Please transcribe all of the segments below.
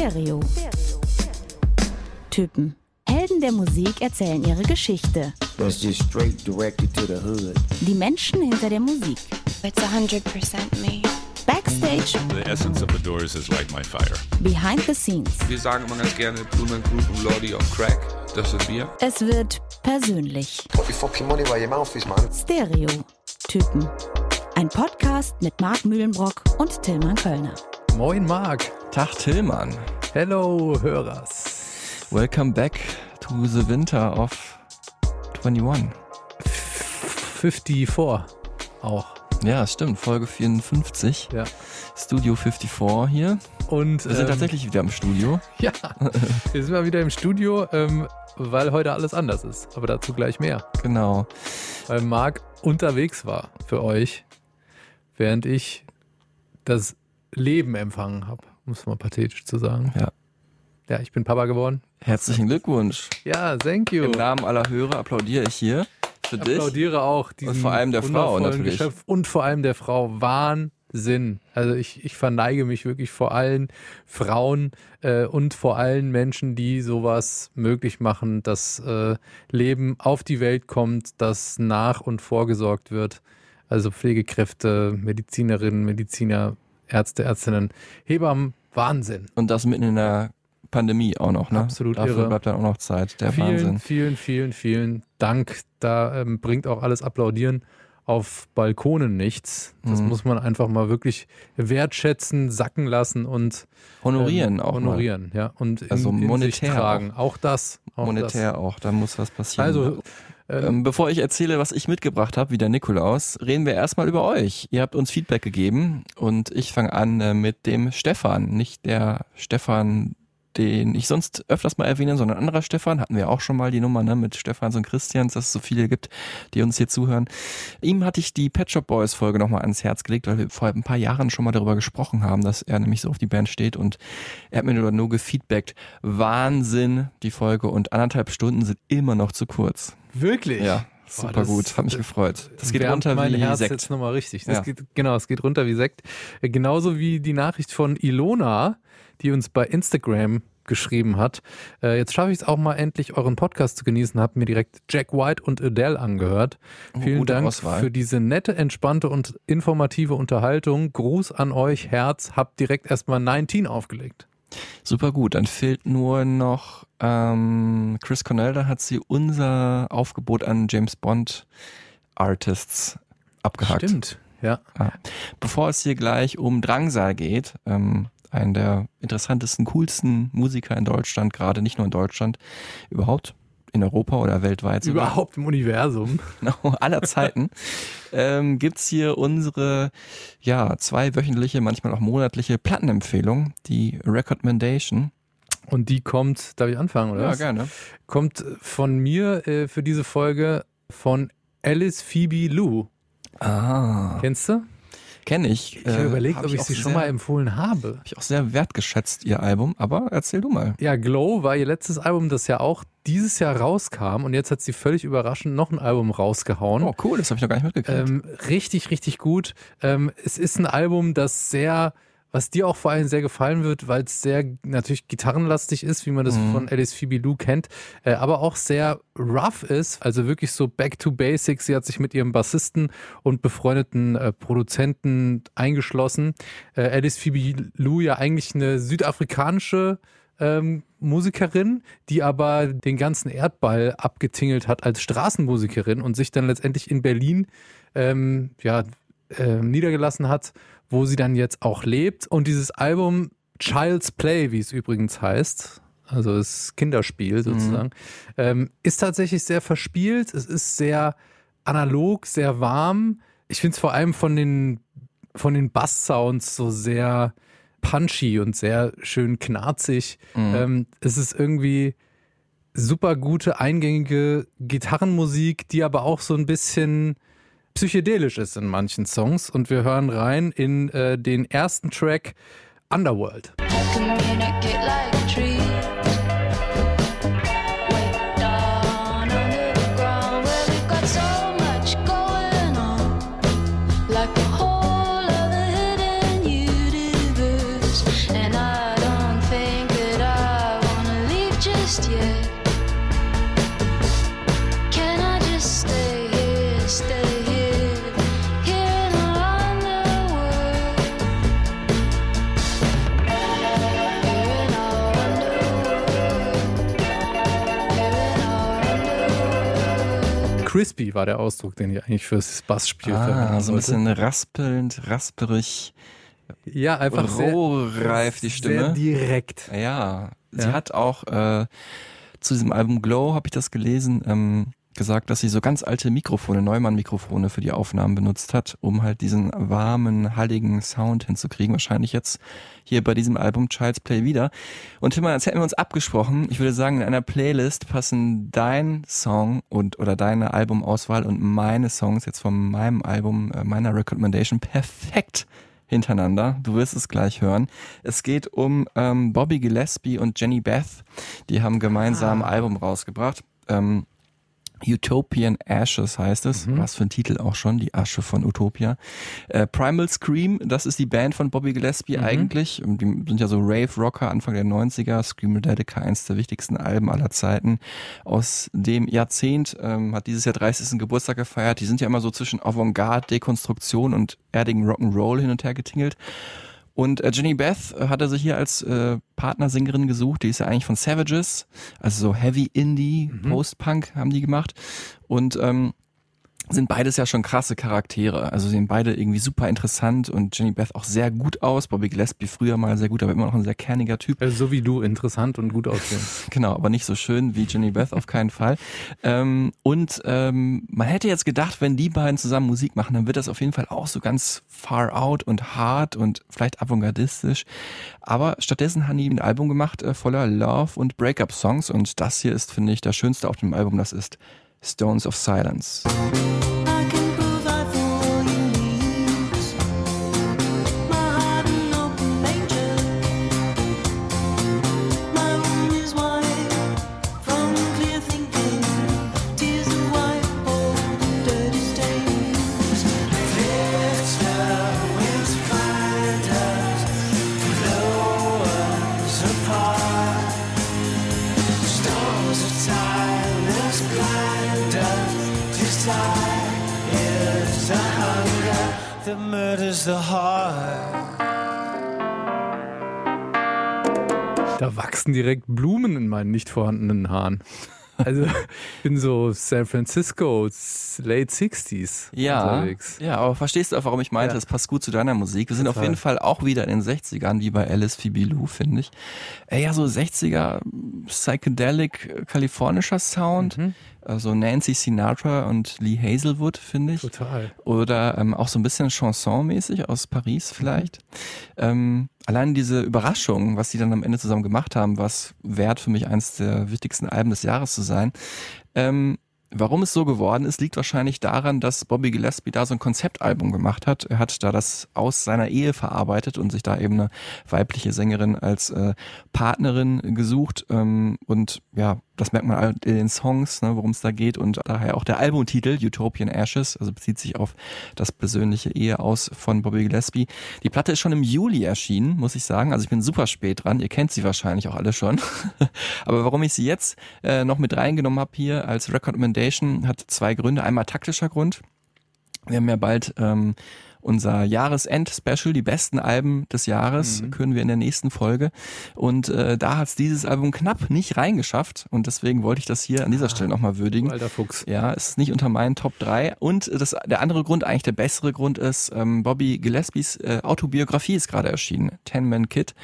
Stereo. Typen. Helden der Musik erzählen ihre Geschichte. That's just straight directed to the hood. Die Menschen hinter der Musik. It's 100% me. Backstage, The essence of the Doors is like my fire. behind the scenes. Wir sagen immer ganz gerne Blumen Group und Lordy on Crack. Das sind wir. Es wird persönlich. Put your fucking money where your mouth is, man. Stereo. Typen. Ein Podcast mit Marc Mühlenbrock und Tillmann Kölner. Moin Marc. Tag Tillmann. Hello Hörers. Welcome back to the winter of 21. 54 auch. Ja, stimmt. Folge 54. Ja. Studio 54 hier. Und Wir sind ähm, tatsächlich wieder im Studio. Ja, wir sind mal wieder im Studio, ähm, weil heute alles anders ist. Aber dazu gleich mehr. Genau. Weil Marc unterwegs war für euch, während ich das Leben empfangen habe, um es mal pathetisch zu sagen. Ja. Ja, ich bin Papa geworden. Herzlichen Glückwunsch. Ja, thank you. Im Namen aller Hörer applaudiere ich hier für dich. Applaudiere auch diesen Und vor allem der Frau natürlich. Geschöpf und vor allem der Frau. Wahnsinn. Also ich, ich verneige mich wirklich vor allen Frauen äh, und vor allen Menschen, die sowas möglich machen, dass äh, Leben auf die Welt kommt, dass nach und vorgesorgt wird. Also Pflegekräfte, Medizinerinnen, Mediziner, Ärzte, Ärztinnen, Hebammen, Wahnsinn. Und das mitten in der Pandemie auch noch, ne? Absolut Dafür irre. bleibt dann auch noch Zeit. Der vielen, Wahnsinn. vielen, vielen, vielen Dank. Da ähm, bringt auch alles Applaudieren auf Balkonen nichts. Das Mhm. muss man einfach mal wirklich wertschätzen, sacken lassen und Honorieren ähm, auch honorieren, ja und in, Also monetär tragen. Auch, das. mal. Auch Monetär auch. Da muss was Das. passieren. Also ähm, Ähm, bevor ich erzähle, was ich mitgebracht habe, wie der Nikolaus, reden wir erstmal über euch. Ihr habt uns Feedback gegeben und ich fange an äh, mit dem Stefan. Nicht der Stefan, den ich sonst öfters mal erwähne, sondern ein anderer Stefan. Hatten wir auch schon mal die Nummer ne, mit Stefans und Christians, dass es so viele gibt, die uns hier zuhören. Ihm hatte ich die Pet Shop Boys Folge nochmal ans Herz gelegt, weil wir vor ein paar Jahren schon mal darüber gesprochen haben, dass er nämlich so auf die Band steht und er hat mir nur, nur gefeedbackt. Wahnsinn, die Folge und anderthalb Stunden sind immer noch zu kurz. Wirklich. Ja, Boah, super das- gut. Hat mich gefreut. Das geht runter mein wie Herz Sekt. jetzt nochmal richtig. Das Ja. geht, genau, es geht runter wie Sekt. Äh, Genauso wie die Nachricht von Ilona, die uns bei Instagram geschrieben hat. Äh, jetzt schaffe ich es auch mal endlich, euren Podcast zu genießen. Habe mir direkt Jack White und Adele angehört. Oh, Vielen Dank Auswahl. für diese nette, entspannte und informative Unterhaltung. Gruß an euch, Herz. Hab direkt erstmal 19 aufgelegt. Super gut. Dann fehlt nur noch ähm, Chris Cornell. Da hat sie unser Aufgebot an James Bond Artists abgehakt. Stimmt. Ja. Bevor es hier gleich um Drangsal geht, ähm, einen der interessantesten, coolsten Musiker in Deutschland, gerade nicht nur in Deutschland, überhaupt in Europa oder weltweit sogar. Überhaupt im Universum. genau, aller Zeiten, ähm, gibt's hier unsere ja zweiwöchentliche, manchmal auch monatliche Plattenempfehlung, die Recommendation. Und die kommt, darf ich anfangen, oder? Ja, was? gerne. Kommt von mir äh, für diese Folge von Alice Phoebe Lou. Ah, Kennst du? Kenne ich. Ich habe überlegt, ob ich auch sie schon sehr, mal empfohlen habe. Habe ich auch sehr wertgeschätzt, ihr Album, aber erzähl du mal. Ja, Glow war ihr letztes Album, das ja auch dieses Jahr rauskam und jetzt hat sie völlig überraschend noch ein Album rausgehauen. Oh, cool, das habe ich noch gar nicht mitgekriegt. Ähm, richtig, richtig gut. Ähm, es ist ein Album, das sehr, was dir auch vor allem sehr gefallen wird, weil es sehr natürlich gitarrenlastig ist, wie man das Mhm. von Alice Phoebe Lou kennt, äh, aber auch sehr rough ist, also wirklich so back to basics. Sie hat sich mit ihrem Bassisten und befreundeten äh, Produzenten eingeschlossen. Äh, Alice Phoebe Lou ja eigentlich eine südafrikanische ähm, Musikerin, die aber den ganzen Erdball abgetingelt hat als Straßenmusikerin und sich dann letztendlich in Berlin ähm, ja, ähm, niedergelassen hat, wo sie dann jetzt auch lebt. Und dieses Album Child's Play, wie es übrigens heißt, also das Kinderspiel sozusagen, ähm, ist tatsächlich sehr verspielt. Es ist sehr analog, sehr warm. Ich finde es vor allem von den, von den Bass-Sounds so sehr punchy und sehr schön knarzig. Ähm, es ist irgendwie super gute, eingängige Gitarrenmusik, die aber auch so ein bisschen psychedelisch ist in manchen Songs. Und wir hören rein in äh, den ersten Track Underworld. Communicate crispy war der Ausdruck, den ich eigentlich fürs Bassspiel Ah, verwenden so ein bisschen raspelnd, rasperig, Ja, einfach sehr, rohreif die sehr Stimme. direkt. Ja, sie Ja. hat auch äh, zu diesem Album Glow, habe ich das gelesen, ähm, gesagt, dass sie so ganz alte Mikrofone, Neumann-Mikrofone für die Aufnahmen benutzt hat, um halt diesen warmen, halligen Sound hinzukriegen. Wahrscheinlich jetzt hier bei diesem Album Child's Play wieder. Und Timmer, jetzt hätten wir uns abgesprochen. Ich würde sagen, in einer Playlist passen dein Song und oder deine Albumauswahl und meine Songs jetzt von meinem Album, äh, meiner Recommendation perfekt hintereinander. Du wirst es gleich hören. Es geht um ähm, Bobby Gillespie und Jenny Beth. Die haben gemeinsam ein Album rausgebracht. Ähm, Utopian Ashes heißt es. Was für ein Titel auch schon, die Asche von Utopia. Äh, Primal Scream, das ist die Band von Bobby Gillespie eigentlich. Die sind ja so Rave-Rocker Anfang der 90er. Scream Rededica, eins der wichtigsten Alben aller Zeiten. Aus dem Jahrzehnt ähm, hat dieses Jahr 30. Geburtstag gefeiert. Die sind ja immer so zwischen Avantgarde, Dekonstruktion und erdigen Rock'n'Roll hin und her getingelt. Und äh, Jenny Beth äh, hat er sich hier als äh, Partnersängerin gesucht. Die ist ja eigentlich von Savages, also so Heavy Indie, Post-Punk haben die gemacht. Und ähm, sind beides ja schon krasse Charaktere. Also sehen beide irgendwie super interessant und Jenny Beth auch sehr gut aus. Bobby Gillespie früher mal sehr gut, aber immer noch ein sehr kerniger Typ. Also so wie du, interessant und gut aussehen. Genau, aber nicht so schön wie Jenny Beth auf keinen Fall. Ähm, und ähm, man hätte jetzt gedacht, wenn die beiden zusammen Musik machen, dann wird das auf jeden Fall auch so ganz far out und hart und vielleicht avantgardistisch. Aber stattdessen haben die ein Album gemacht äh, voller Love und Breakup-Songs und das hier ist, finde ich, das Schönste auf dem Album. Das ist Stones of Silence. The heart. Da wachsen direkt Blumen in meinen nicht vorhandenen Haaren. Also ich bin so San Francisco, late 60s Ja, unterwegs. ja, aber verstehst du auch, warum ich meinte, Ja. es passt gut zu deiner Musik. Wir sind auf Total. jeden Fall auch wieder in den 60ern, wie bei Alice Fibilou, finde ich. Äh, ja, so 60er psychedelic äh, kalifornischer Sound. Mhm. Also Nancy Sinatra und Lee Hazelwood, finde ich. Total. Oder ähm, auch so ein bisschen Chanson-mäßig aus Paris vielleicht. Ähm, allein diese Überraschung, was die dann am Ende zusammen gemacht haben, was wert für mich eines der wichtigsten Alben des Jahres zu sein. Ähm, warum es so geworden ist, liegt wahrscheinlich daran, dass Bobby Gillespie da so ein Konzeptalbum gemacht hat. Er hat da das aus seiner Ehe verarbeitet und sich da eben eine weibliche Sängerin als äh, Partnerin gesucht. Ähm, und ja, das merkt man halt in den Songs, ne, worum es da geht. Und daher auch der Albumtitel Utopian Ashes, also bezieht sich auf das persönliche Ehe aus von Bobby Gillespie. Die Platte ist schon im Juli erschienen, muss ich sagen. Also ich bin super spät dran. Ihr kennt sie wahrscheinlich auch alle schon. Aber warum ich sie jetzt äh, noch mit reingenommen habe hier als Recommendation, hat zwei Gründe. Einmal taktischer Grund. Wir haben ja bald ähm, unser Jahresend-Special, die besten Alben des Jahres, können wir in der nächsten Folge. Und äh, da hat es dieses Album knapp nicht reingeschafft. Und deswegen wollte ich das hier an dieser Stelle nochmal würdigen. Alter Fuchs. Ja, ist nicht unter meinen Top 3. Und das, der andere Grund, eigentlich der bessere Grund ist, ähm, Bobby Gillespies äh, Autobiografie ist gerade erschienen. Ten Man Kid,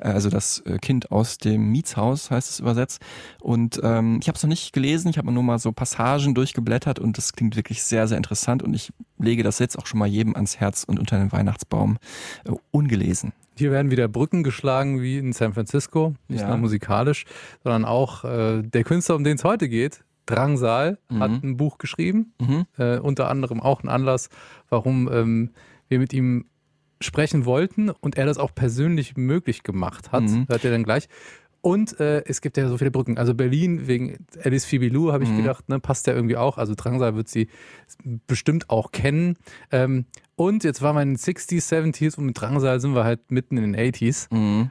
äh, also das äh, Kind aus dem Mietshaus heißt es übersetzt. Und ähm, ich habe es noch nicht gelesen, ich habe nur mal so Passagen durchgeblättert und das klingt wirklich sehr, sehr interessant. Und ich lege das jetzt auch schon mal jedem ans Herz und unter den Weihnachtsbaum äh, ungelesen. Hier werden wieder Brücken geschlagen wie in San Francisco, nicht Ja. nur musikalisch, sondern auch äh, der Künstler, um den es heute geht, Drangsal, hat ein Buch geschrieben, Mhm. äh, unter anderem auch ein Anlass, warum ähm, wir mit ihm sprechen wollten und er das auch persönlich möglich gemacht hat, Mhm. hört ihr dann gleich. Und äh, es gibt ja so viele Brücken. Also Berlin wegen Alice Fibilou habe ich Mhm. gedacht, ne, passt ja irgendwie auch. Also Drangsal wird sie bestimmt auch kennen. Ähm, und jetzt war man in den 60s, 70s und mit Drangsal sind wir halt mitten in den 80s. Mhm.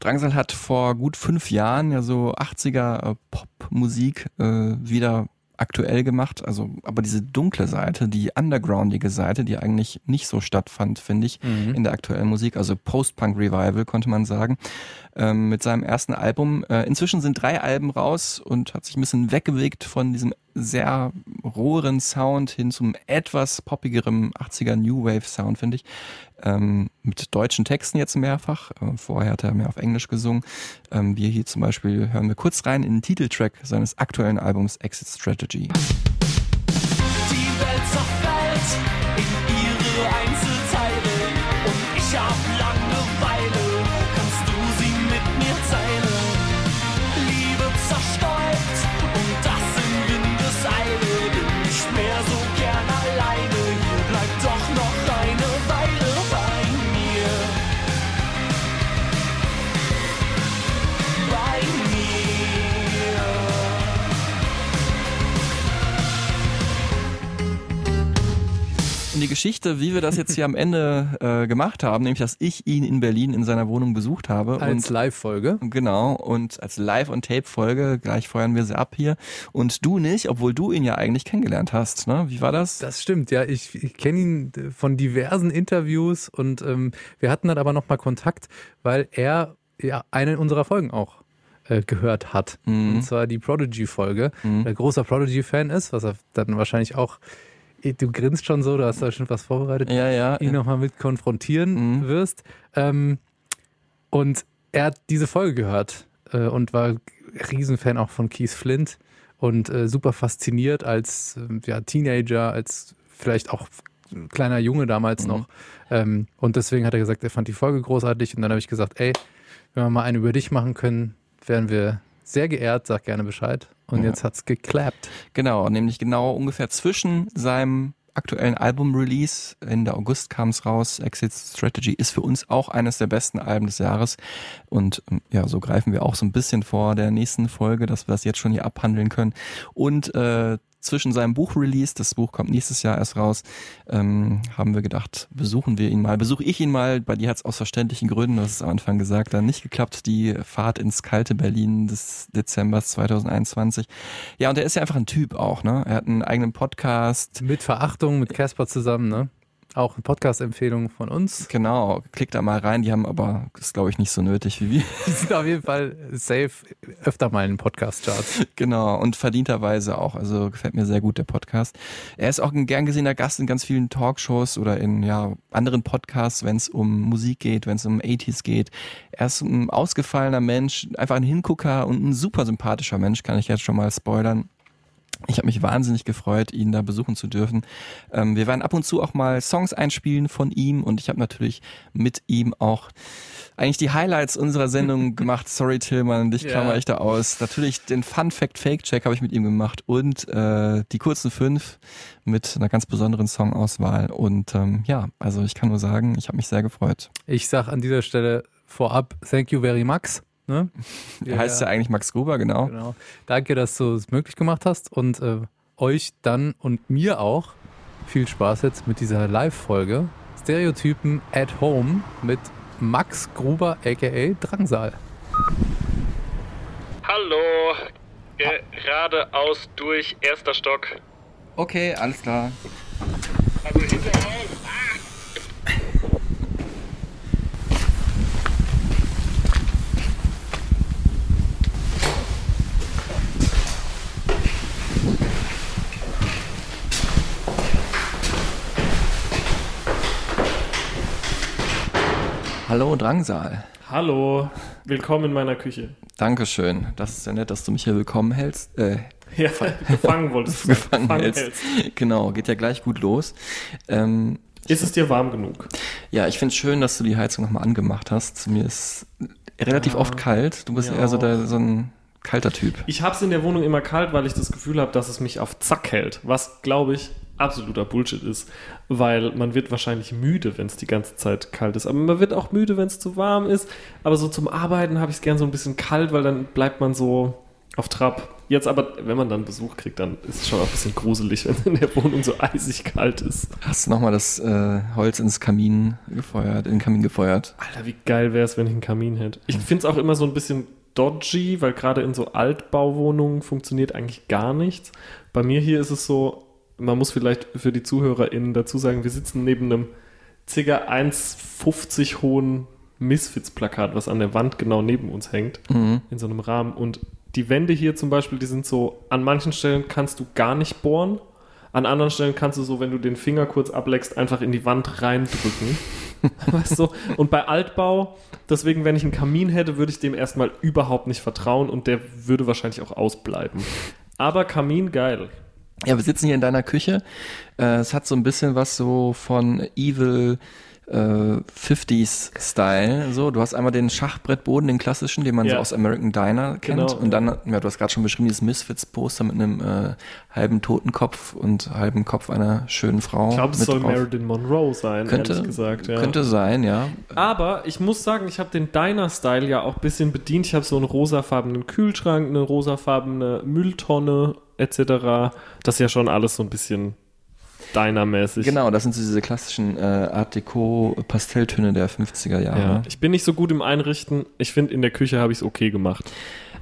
Drangsal hat vor gut fünf Jahren ja so 80er äh, Popmusik äh, wieder aktuell gemacht, also aber diese dunkle Seite, die undergroundige Seite, die eigentlich nicht so stattfand, finde ich, in der aktuellen Musik, also Post-Punk Revival konnte man sagen, ähm, mit seinem ersten Album. Äh, inzwischen sind drei Alben raus und hat sich ein bisschen weggewegt von diesem sehr roheren Sound hin zum etwas poppigeren 80er New Wave Sound, finde ich. Ähm, mit deutschen Texten jetzt mehrfach. Äh, vorher hat er mehr auf Englisch gesungen. Ähm, wir hier zum Beispiel hören wir kurz rein in den Titeltrack seines aktuellen Albums Exit Strategy. Die Welt die Geschichte, wie wir das jetzt hier am Ende äh, gemacht haben, nämlich dass ich ihn in Berlin in seiner Wohnung besucht habe. Als Live-Folge. Genau, und als Live- und Tape-Folge, gleich feuern wir sie ab hier. Und du nicht, obwohl du ihn ja eigentlich kennengelernt hast. Ne? Wie war das? Das stimmt, ja. Ich, ich kenne ihn von diversen Interviews und ähm, wir hatten dann aber nochmal Kontakt, weil er ja eine unserer Folgen auch äh, gehört hat. Mhm. Und zwar die Prodigy-Folge. Mhm. Der großer Prodigy-Fan ist, was er dann wahrscheinlich auch. Du grinst schon so, du hast da schon was vorbereitet. Ja, ja. ihn nochmal mit konfrontieren Mhm. wirst. Ähm, und er hat diese Folge gehört äh, und war Riesenfan auch von Keith Flint und äh, super fasziniert als äh, ja, Teenager, als vielleicht auch kleiner Junge damals Mhm. noch. Ähm, und deswegen hat er gesagt, er fand die Folge großartig. Und dann habe ich gesagt, ey, wenn wir mal eine über dich machen können, wären wir sehr geehrt, sag gerne Bescheid. Und Ja. jetzt hat's geklappt. Genau, nämlich genau ungefähr zwischen seinem aktuellen Album-Release, Ende August kam es raus, Exit Strategy ist für uns auch eines der besten Alben des Jahres und ähm, ja, so greifen wir auch so ein bisschen vor der nächsten Folge, dass wir das jetzt schon hier abhandeln können und äh, zwischen seinem Buch-Release, das Buch kommt nächstes Jahr erst raus, ähm, haben wir gedacht, besuchen wir ihn mal, besuche ich ihn mal, bei dir hat es aus verständlichen Gründen, das ist am Anfang gesagt, dann nicht geklappt, die Fahrt ins kalte Berlin des Dezembers 2021. Ja, und er ist ja einfach ein Typ auch, ne? Er hat einen eigenen Podcast. Mit Verachtung, mit Casper zusammen, ne? Auch eine Podcast-Empfehlung von uns. Genau, klickt da mal rein, die haben aber, das glaube ich, nicht so nötig wie wir. Die sind auf jeden Fall safe öfter mal in den Podcast-Charts. Genau, und verdienterweise auch. Also gefällt mir sehr gut der Podcast. Er ist auch ein gern gesehener Gast in ganz vielen Talkshows oder in ja, anderen Podcasts, wenn es um Musik geht, wenn es um 80s geht. Er ist ein ausgefallener Mensch, einfach ein Hingucker und ein super sympathischer Mensch, kann ich jetzt schon mal spoilern. Ich habe mich wahnsinnig gefreut, ihn da besuchen zu dürfen. Ähm, wir werden ab und zu auch mal Songs einspielen von ihm und ich habe natürlich mit ihm auch eigentlich die Highlights unserer Sendung gemacht. Sorry Tillmann, dich Ja. klammer ich da aus. Natürlich den Fun Fact Fake Check habe ich mit ihm gemacht und äh, die kurzen fünf mit einer ganz besonderen Songauswahl. Und ähm, ja, also ich kann nur sagen, ich habe mich sehr gefreut. Ich sag an dieser Stelle vorab, thank you very much. Ne? Er heißt ja eigentlich Max Gruber, genau. Genau. Danke, dass du es möglich gemacht hast und äh, euch dann und mir auch viel Spaß jetzt mit dieser Live-Folge Stereotypen at Home mit Max Gruber aka Drangsal. Hallo, geradeaus durch, erster Stock. Okay, alles klar. Hallo Drangsal. Hallo, willkommen in meiner Küche. Dankeschön. Das ist ja nett, dass du mich hier willkommen hältst. Äh, Ja, gefangen wolltest du gefangen, sagen. hältst. Genau, geht ja gleich gut los. Ähm, Ist es dir warm genug? ja, ich finde es schön, dass du die Heizung nochmal angemacht hast. Mir ist relativ Ja, oft kalt. Du bist mir eher so, der, so ein kalter Typ. Ich habe es in der Wohnung immer kalt, weil ich das Gefühl habe, dass es mich auf Zack hält. Was, glaube ich, absoluter Bullshit ist. Weil man wird wahrscheinlich müde, wenn es die ganze Zeit kalt ist. Aber man wird auch müde, wenn es zu warm ist. Aber so zum Arbeiten habe ich es gern so ein bisschen kalt, weil dann bleibt man so auf Trab. Jetzt aber, wenn man dann Besuch kriegt, dann ist es schon auch ein bisschen gruselig, wenn es in der Wohnung so eisig kalt ist. Hast du nochmal das äh, Holz ins Kamin gefeuert, in den Kamin gefeuert? Alter, wie geil wäre es, wenn ich einen Kamin hätte. Ich finde es auch immer so ein bisschen dodgy, weil gerade in so Altbauwohnungen funktioniert eigentlich gar nichts. Bei mir hier ist es so, man muss vielleicht für die ZuhörerInnen dazu sagen, wir sitzen neben einem ca. 1,50 hohen Misfits-Plakat, was an der Wand genau neben uns hängt, Mhm. in so einem Rahmen. Und Die Wände hier zum Beispiel, die sind so, an manchen Stellen kannst du gar nicht bohren. An anderen Stellen kannst du so, wenn du den Finger kurz ableckst, einfach in die Wand reindrücken. weißt du? Und bei Altbau, deswegen, wenn ich einen Kamin hätte, würde ich dem erstmal überhaupt nicht vertrauen und der würde wahrscheinlich auch ausbleiben. Aber Kamin geil. Ja, wir sitzen hier in deiner Küche. Äh, es hat so ein bisschen was so von Evil äh, 50s-Style. So, du hast einmal den Schachbrettboden, den klassischen, den man so Ja. aus American Diner kennt. Genau. Und dann, ja, du hast gerade schon beschrieben, dieses Misfits-Poster mit einem äh, halben Totenkopf und halben Kopf einer schönen Frau. Ich glaube, es soll drauf. Marilyn Monroe sein, Könnte, ehrlich gesagt. Ja. könnte sein, ja. Aber ich muss sagen, ich habe den Diner-Style ja auch ein bisschen bedient. Ich habe so einen rosafarbenen Kühlschrank, eine rosafarbene Mülltonne etc. Das ist ja schon alles so ein bisschen Diner-mäßig. Genau, das sind so diese klassischen äh, Art Deco Pastelltöne der 50er Jahre. Ja. Ich bin nicht so gut im Einrichten. Ich finde, in der Küche habe ich es okay gemacht.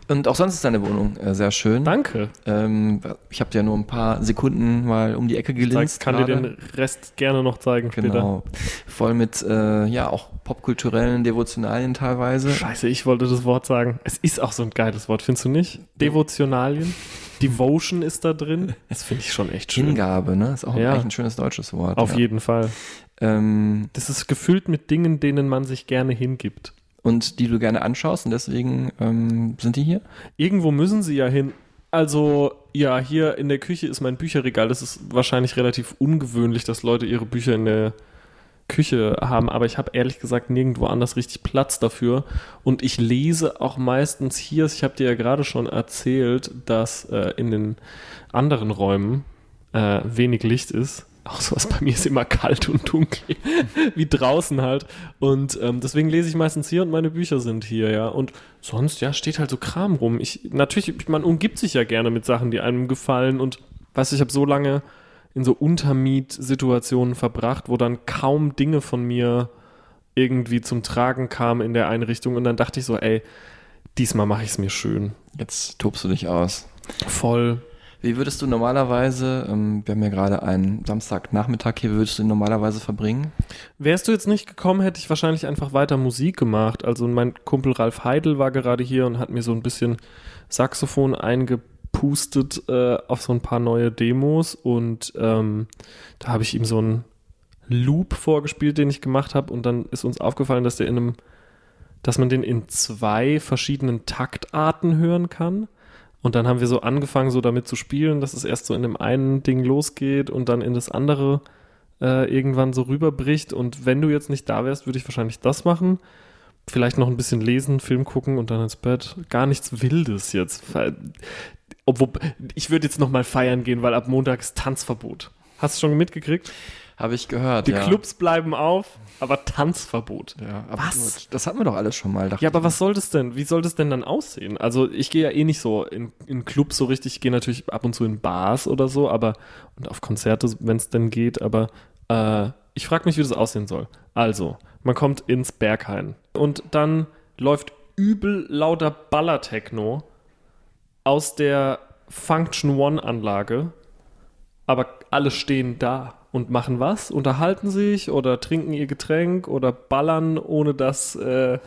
Und auch sonst ist deine Wohnung äh, sehr schön. Danke. Ähm, ich habe dir ja nur ein paar Sekunden mal um die Ecke Ich gelinst. kann dir gerade. den Rest gerne noch zeigen später. Genau. Voll mit, äh, ja, auch popkulturellen Devotionalien teilweise. Scheiße, ich wollte das Wort sagen. Es ist auch so ein geiles Wort, findest du nicht? Devotionalien. Devotion ist da drin. Das finde ich schon echt schön. Hingabe, ne? Ist auch Ja. ein schönes deutsches Wort. Auf ja. jeden Fall. Ähm, Das ist gefüllt mit Dingen, denen man sich gerne hingibt. und die du gerne anschaust und deswegen ähm, sind die hier? Irgendwo müssen sie ja hin. Also, ja, hier in der Küche ist mein Bücherregal. Das ist wahrscheinlich relativ ungewöhnlich, dass Leute ihre Bücher in der Küche haben, aber ich habe ehrlich gesagt nirgendwo anders richtig Platz dafür. Und ich lese auch meistens hier, ich habe dir ja gerade schon erzählt, dass äh, in den anderen Räumen äh, wenig Licht ist. Auch sowas bei mir ist immer kalt und dunkel, wie draußen halt. Und ähm, deswegen lese ich meistens hier und meine Bücher sind hier, ja. Und sonst, ja, steht halt so Kram rum. Ich, natürlich, man umgibt sich ja gerne mit Sachen, die einem gefallen. Und weißt du, ich habe so lange in so Untermietsituationen verbracht, wo dann kaum Dinge von mir irgendwie zum Tragen kamen in der Einrichtung. Und dann dachte ich so, ey, diesmal mache ich es mir schön. Jetzt tobst du dich aus. Voll. Wie würdest du normalerweise, ähm, wir haben ja gerade einen Samstagnachmittag hier, wie würdest du ihn normalerweise verbringen? Wärst du jetzt nicht gekommen, hätte ich wahrscheinlich einfach weiter Musik gemacht. Also mein Kumpel Ralf Heidel war gerade hier und hat mir so ein bisschen Saxophon eingepustet äh, auf so ein paar neue Demos und ähm, da habe ich ihm so einen Loop vorgespielt, den ich gemacht habe und dann ist uns aufgefallen, dass der in einem, dass man den in zwei verschiedenen Taktarten hören kann. Und dann haben wir so angefangen, so damit zu spielen, dass es erst so in dem einen Ding losgeht und dann in das andere äh, irgendwann so rüberbricht. Und wenn du jetzt nicht da wärst, würde ich wahrscheinlich das machen. Vielleicht noch ein bisschen lesen, Film gucken und dann ins Bett. Gar nichts Wildes jetzt. Obwohl, ich würde jetzt noch mal feiern gehen, weil ab Montag ist Tanzverbot. Hast du schon mitgekriegt? Habe ich gehört. Die ja. Clubs bleiben auf, aber Tanzverbot. Ja, aber Was? Gut, das hatten wir doch alles schon mal. Ja, aber ich. was soll das denn? Wie soll das denn dann aussehen? Also ich gehe ja eh nicht so in, in Clubs so richtig. Ich gehe natürlich ab und zu in Bars oder so, aber und auf Konzerte, wenn es denn geht. Aber äh, ich frage mich, wie das aussehen soll. Also, man kommt ins Berghain und dann läuft übel lauter Ballertechno aus der Function One Anlage, aber alle stehen da und machen was? Unterhalten sich oder trinken ihr Getränk oder ballern, ohne dass äh,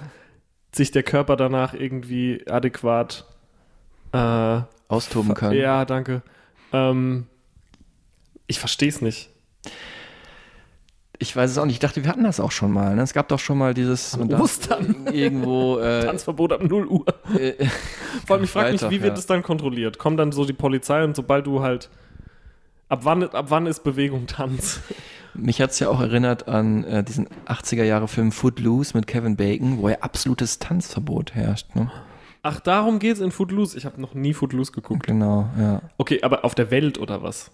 sich der Körper danach irgendwie adäquat äh, austoben kann. Ja, danke. Ähm, ich verstehe es nicht. Ich weiß es auch nicht. Ich dachte, wir hatten das auch schon mal. Ne? Es gab doch schon mal dieses darf Ostern. irgendwo äh, Tanzverbot ab 0 Uhr. äh, Vor allem, ich frage mich, wie wird ja. das dann kontrolliert? Kommt dann so die Polizei und sobald du halt. Ab wann, ab wann ist Bewegung Tanz? Mich hat's ja auch erinnert an äh, diesen 80er Jahre Film Footloose mit Kevin Bacon, wo ja absolutes Tanzverbot herrscht. Ne? Ach, darum geht's in Footloose. Ich habe noch nie Footloose geguckt. Genau, ja. Okay, aber auf der Welt oder was?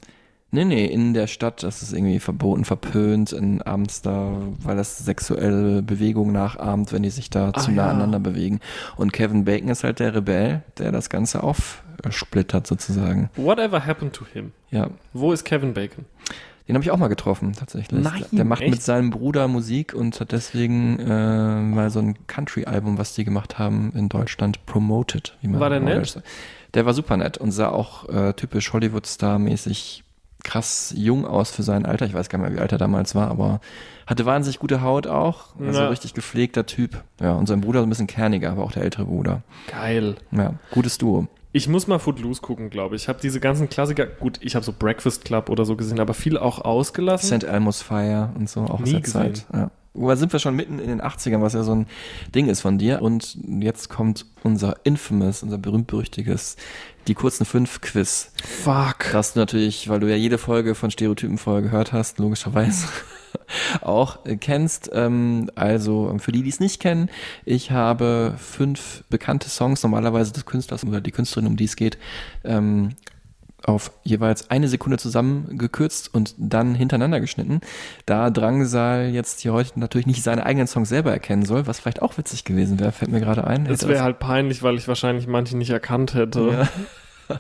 Nee, nee, in der Stadt, das ist irgendwie verboten, verpönt, in da, weil das sexuelle Bewegung nachahmt, wenn die sich da Ah, zu nah ja. aneinander bewegen. Und Kevin Bacon ist halt der Rebell, der das Ganze aufsplittert sozusagen. Whatever happened to him? Ja. Wo ist Kevin Bacon? Den habe ich auch mal getroffen, tatsächlich. Nein, der macht echt? mit seinem Bruder Musik und hat deswegen äh, mal so ein Country-Album, was die gemacht haben, in Deutschland promoted. Wie man War der nett? sagt. Der war super nett und sah auch äh, typisch Hollywood-Star-mäßig krass jung aus für sein Alter. Ich weiß gar nicht mehr, wie alt er damals war, aber hatte wahnsinnig gute Haut auch. Also Ja. richtig gepflegter Typ. Ja, und sein Bruder ein bisschen kerniger, aber auch der ältere Bruder. Geil. Ja, gutes Duo. Ich muss mal Footloose gucken, glaube ich. Ich habe diese ganzen Klassiker, gut, ich habe so Breakfast Club oder so gesehen, aber viel auch ausgelassen. St. Elmo's Fire und so, auch aus Nie der Zeit. gesehen. Ja. Wobei sind wir schon mitten in den 80ern, was ja so ein Ding ist von dir. Und jetzt kommt unser infamous, unser berühmt-berüchtiges, die kurzen fünf Quiz. Fuck. Das du natürlich, weil du ja jede Folge von Stereotypen vorher gehört hast, logischerweise auch kennst. Ähm, also für die, die es nicht kennen, ich habe fünf bekannte Songs, normalerweise des Künstlers oder die Künstlerin, um die es geht, ähm, auf jeweils eine Sekunde zusammengekürzt und dann hintereinander geschnitten. Da Drangsal jetzt hier heute natürlich nicht seine eigenen Songs selber erkennen soll, was vielleicht auch witzig gewesen wäre, fällt mir gerade ein. Das Hätte wäre halt peinlich, weil ich wahrscheinlich manche nicht erkannt hätte. Ja.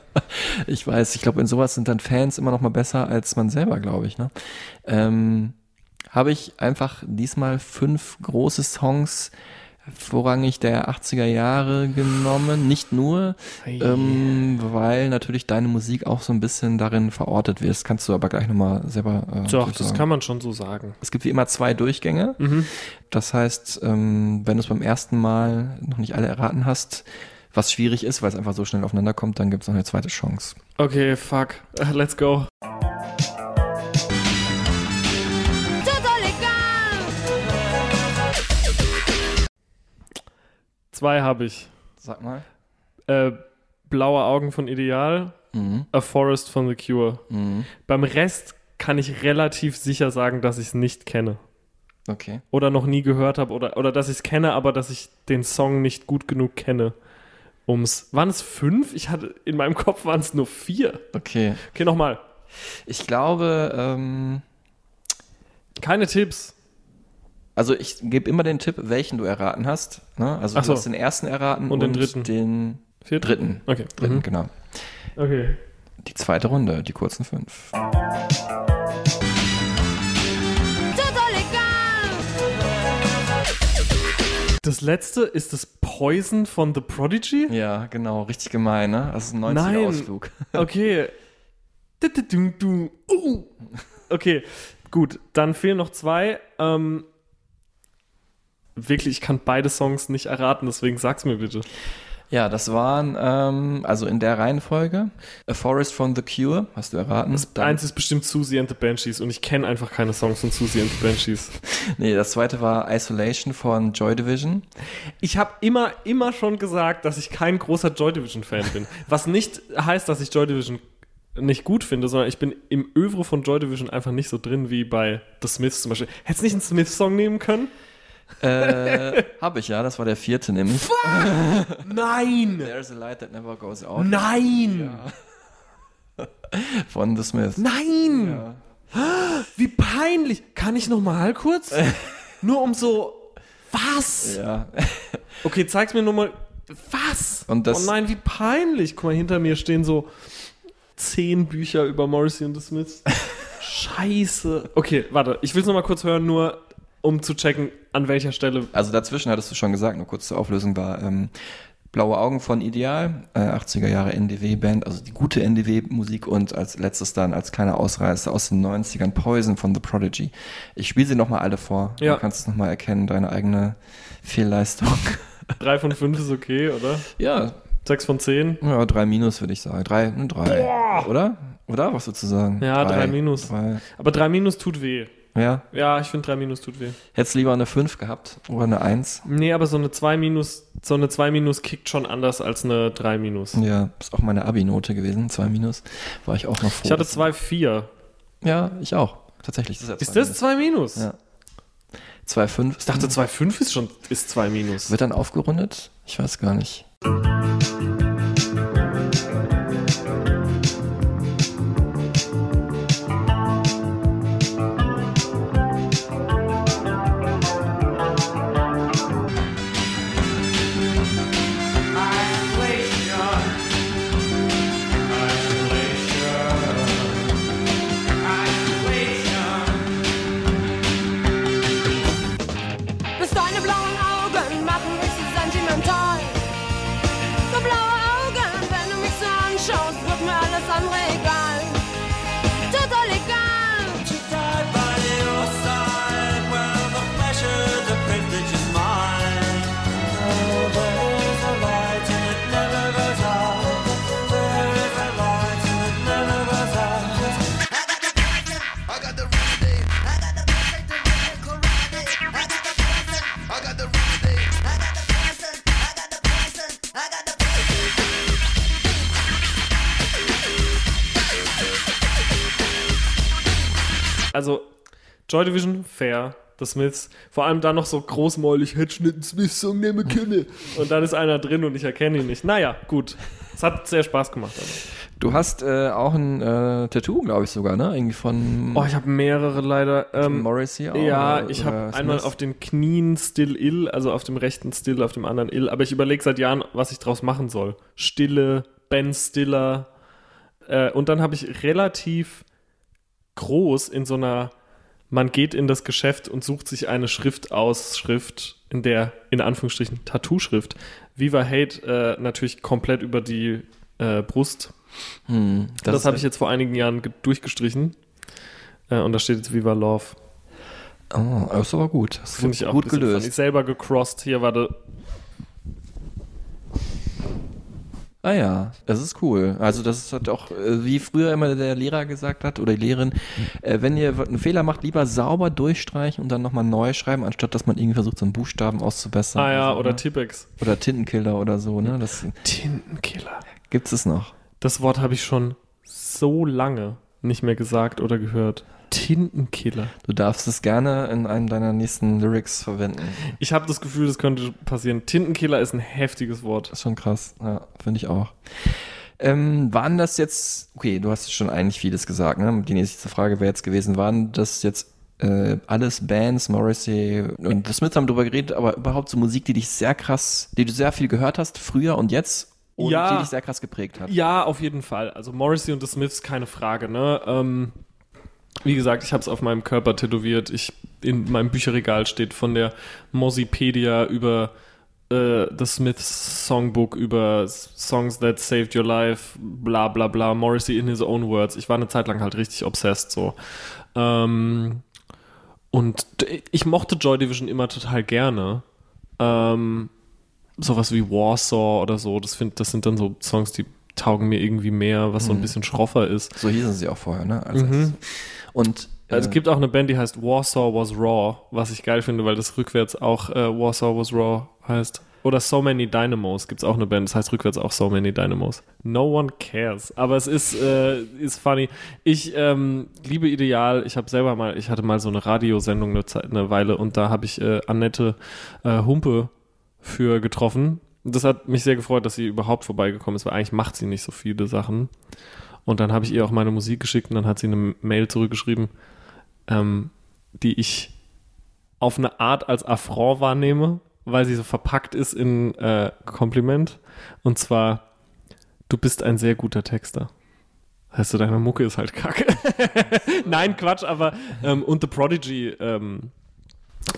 Ich weiß, ich glaube, in sowas sind dann Fans immer noch mal besser als man selber, glaube ich. Ne? Ähm, Habe ich einfach diesmal fünf große Songs vorrangig der 80er Jahre genommen. Nicht nur, ähm, weil natürlich deine Musik auch so ein bisschen darin verortet wird. Das kannst du aber gleich nochmal selber äh, Doch, das sagen. kann man schon so sagen. Es gibt wie immer zwei Durchgänge. Mhm. Das heißt, ähm, wenn du es beim ersten Mal noch nicht alle erraten hast, was schwierig ist, weil es einfach so schnell aufeinander kommt, dann gibt es noch eine zweite Chance. Okay, fuck. Let's go. Zwei habe ich. Sag mal. Äh, blaue Augen von Ideal, Mhm. A Forest von The Cure. Mhm. Beim Rest kann ich relativ sicher sagen, dass ich es nicht kenne. Okay. Oder noch nie gehört habe oder, oder dass ich es kenne, aber dass ich den Song nicht gut genug kenne. Ums. Waren es fünf? Ich hatte in meinem Kopf waren es nur vier. Okay. Okay, nochmal. Ich glaube, ähm, Keine Tipps. Also ich gebe immer den Tipp, welchen du erraten hast. Ne? Also Ach du so. hast den ersten erraten Und den dritten. den Vierten? dritten. Okay. Dritten, Mhm. genau. Okay. Die zweite Runde, die kurzen fünf. Das letzte ist das Poison von The Prodigy? Ja, genau, richtig gemein, ne? Das ist ein 90er Nein. Ausflug. Okay. Du-du-du-du. Uh. Okay, gut. Dann fehlen noch zwei. Ähm, wirklich, ich kann beide Songs nicht erraten, deswegen sag's mir bitte. Ja, das waren, ähm, also in der Reihenfolge, A Forest from the Cure, hast du erraten. Das Dann- eins ist bestimmt Susie and the Banshees und ich kenne einfach keine Songs von Susie and the Banshees. Nee, das zweite war Isolation von Joy Division. Ich habe immer, immer schon gesagt, dass ich kein großer Joy Division-Fan bin. Was nicht heißt, dass ich Joy Division nicht gut finde, sondern ich bin im Övre von Joy Division einfach nicht so drin wie bei The Smiths zum Beispiel. Hättest du nicht einen Smiths-Song nehmen können? Äh, hab ich ja, das war der vierte nämlich. Nein! There's a light that never goes out. Nein! Von The Smiths. Nein! Wie peinlich! Kann ich noch mal kurz? Nur um so. Was? Ja. Okay, zeig's mir nur mal. Was? Und das- oh nein, wie peinlich. Guck mal, hinter mir stehen so zehn Bücher über Morrissey und the Smiths. Scheiße. Okay, warte, ich will's noch mal kurz hören, nur um zu checken, an welcher Stelle. Also dazwischen hattest du schon gesagt, nur kurz zur Auflösung war ähm, Blaue Augen von Ideal, äh, 80er Jahre NDW-Band, also die gute NDW-Musik und als letztes dann als kleiner Ausreißer aus den 90ern Poison von The Prodigy. Ich spiele sie nochmal alle vor. Ja. Du kannst es nochmal erkennen, deine eigene Fehlleistung. Drei von fünf ist okay, oder? ja, Sechs von zehn? ja, drei Minus würde ich sagen. Drei, drei. Oder? Oder? Was würdest du sagen? Ja, drei Minus. Drei. Aber drei Minus tut weh. Ja. Ja, ich finde drei Minus tut weh. Hättest du lieber eine 5 gehabt oder eine 1? Nee, aber so eine 2 Minus, so eine 2 Minus kickt schon anders als eine 3 Minus. Ja, ist auch meine Abi-Note gewesen, 2 Minus. War ich auch noch froh. Ich hatte dass- 2, 4. Ja, ich auch. Tatsächlich. Das ist, Ist zwei das 2 Minus? Ja. 2,5. Ich dachte 2, 5 ist schon ist 2 Minus. Wird dann aufgerundet? Ich weiß gar nicht. Joy Division, fair. The Smiths, vor allem dann noch so großmäulig, nicht einen Smiths-Song nehmen können. Und dann ist einer drin und ich erkenne ihn nicht. Naja, gut. Es hat sehr Spaß gemacht. Aber. Du hast äh, auch ein äh, Tattoo, glaube ich sogar, ne? Irgendwie von, Oh, ich habe mehrere leider. Ähm, Morrissey auch. ja, oder- ich habe einmal Smith? auf den Knien Still Ill, also auf dem rechten Still, auf dem anderen Ill. Aber ich überlege seit Jahren, was ich draus machen soll. Stille, Ben Stiller. Äh, und dann habe ich relativ groß in so einer, man geht in das Geschäft und sucht sich eine Schrift aus, Schrift, in der, in Anführungsstrichen, Tattoo-Schrift. Viva Hate äh, natürlich komplett über die äh, Brust. Hm, Das, ist- habe ich jetzt vor einigen Jahren ge- durchgestrichen. Äh, und da steht jetzt Viva Love. Oh, das ist aber gut. Das ist Finde ich auch gut gelöst. funny. selber gecrossed. Hier war der. Ah ja, das ist cool. Also das ist halt auch, äh, wie früher immer der Lehrer gesagt hat oder die Lehrerin, äh, wenn ihr einen Fehler macht, lieber sauber durchstreichen und dann nochmal neu schreiben, anstatt dass man irgendwie versucht, so einen Buchstaben auszubessern. Ah ja, so, oder ne? Tippex. Oder Tintenkiller oder so, ne? Das Tintenkiller. gibt's es noch. Das Wort habe ich schon so lange nicht mehr gesagt oder gehört. Tintenkiller. Du darfst es gerne in einem deiner nächsten Lyrics verwenden. Ich habe das Gefühl, das könnte passieren. Tintenkiller ist ein heftiges Wort. Das ist schon krass. Ja, finde ich auch. Ähm, waren das jetzt, okay, du hast schon eigentlich vieles gesagt, ne? Die nächste Frage wäre jetzt gewesen, waren das jetzt äh, alles Bands, Morrissey und The Smiths haben drüber geredet, aber überhaupt so Musik, die dich sehr krass, die du sehr viel gehört hast, früher und jetzt und Ja. die dich sehr krass geprägt hat. Ja, auf jeden Fall. Also Morrissey und The Smiths, keine Frage. Ne? Ähm, wie gesagt, ich habe es auf meinem Körper tätowiert. Ich, in meinem Bücherregal steht von der Mossipedia über äh, The Smiths Songbook, über Songs That Saved Your Life, bla bla bla, Morrissey in his own words. Ich war eine Zeit lang halt richtig obsessed so. Ähm, und ich mochte Joy Division immer total gerne. Ähm, sowas wie Warsaw oder so, das, find, das sind dann so Songs, die taugen mir irgendwie mehr, was so ein Mhm. bisschen schroffer ist. So hießen sie auch vorher, ne? Als Mhm. Und äh, Also es gibt auch eine Band, die heißt Warsaw Was Raw, was ich geil finde, weil das rückwärts auch äh, Warsaw Was Raw heißt. Oder So Many Dynamos gibt es auch eine Band, das heißt rückwärts auch So Many Dynamos. No one cares, aber es ist, äh, ist funny. Ich ähm, liebe Ideal, ich habe selber mal, ich hatte mal so eine Radiosendung eine, Zeit, eine Weile und da habe ich äh, Annette äh, Humpe für getroffen. Das hat mich sehr gefreut, dass sie überhaupt vorbeigekommen ist, weil eigentlich macht sie nicht so viele Sachen. Und dann habe ich ihr auch meine Musik geschickt und dann hat sie eine Mail zurückgeschrieben, ähm, die ich auf eine Art als Affront wahrnehme, weil sie so verpackt ist in äh, Kompliment. Und zwar, du bist ein sehr guter Texter. Heißt du, deine Mucke ist halt kacke. Nein, Quatsch, aber ähm, und The Prodigy, ähm,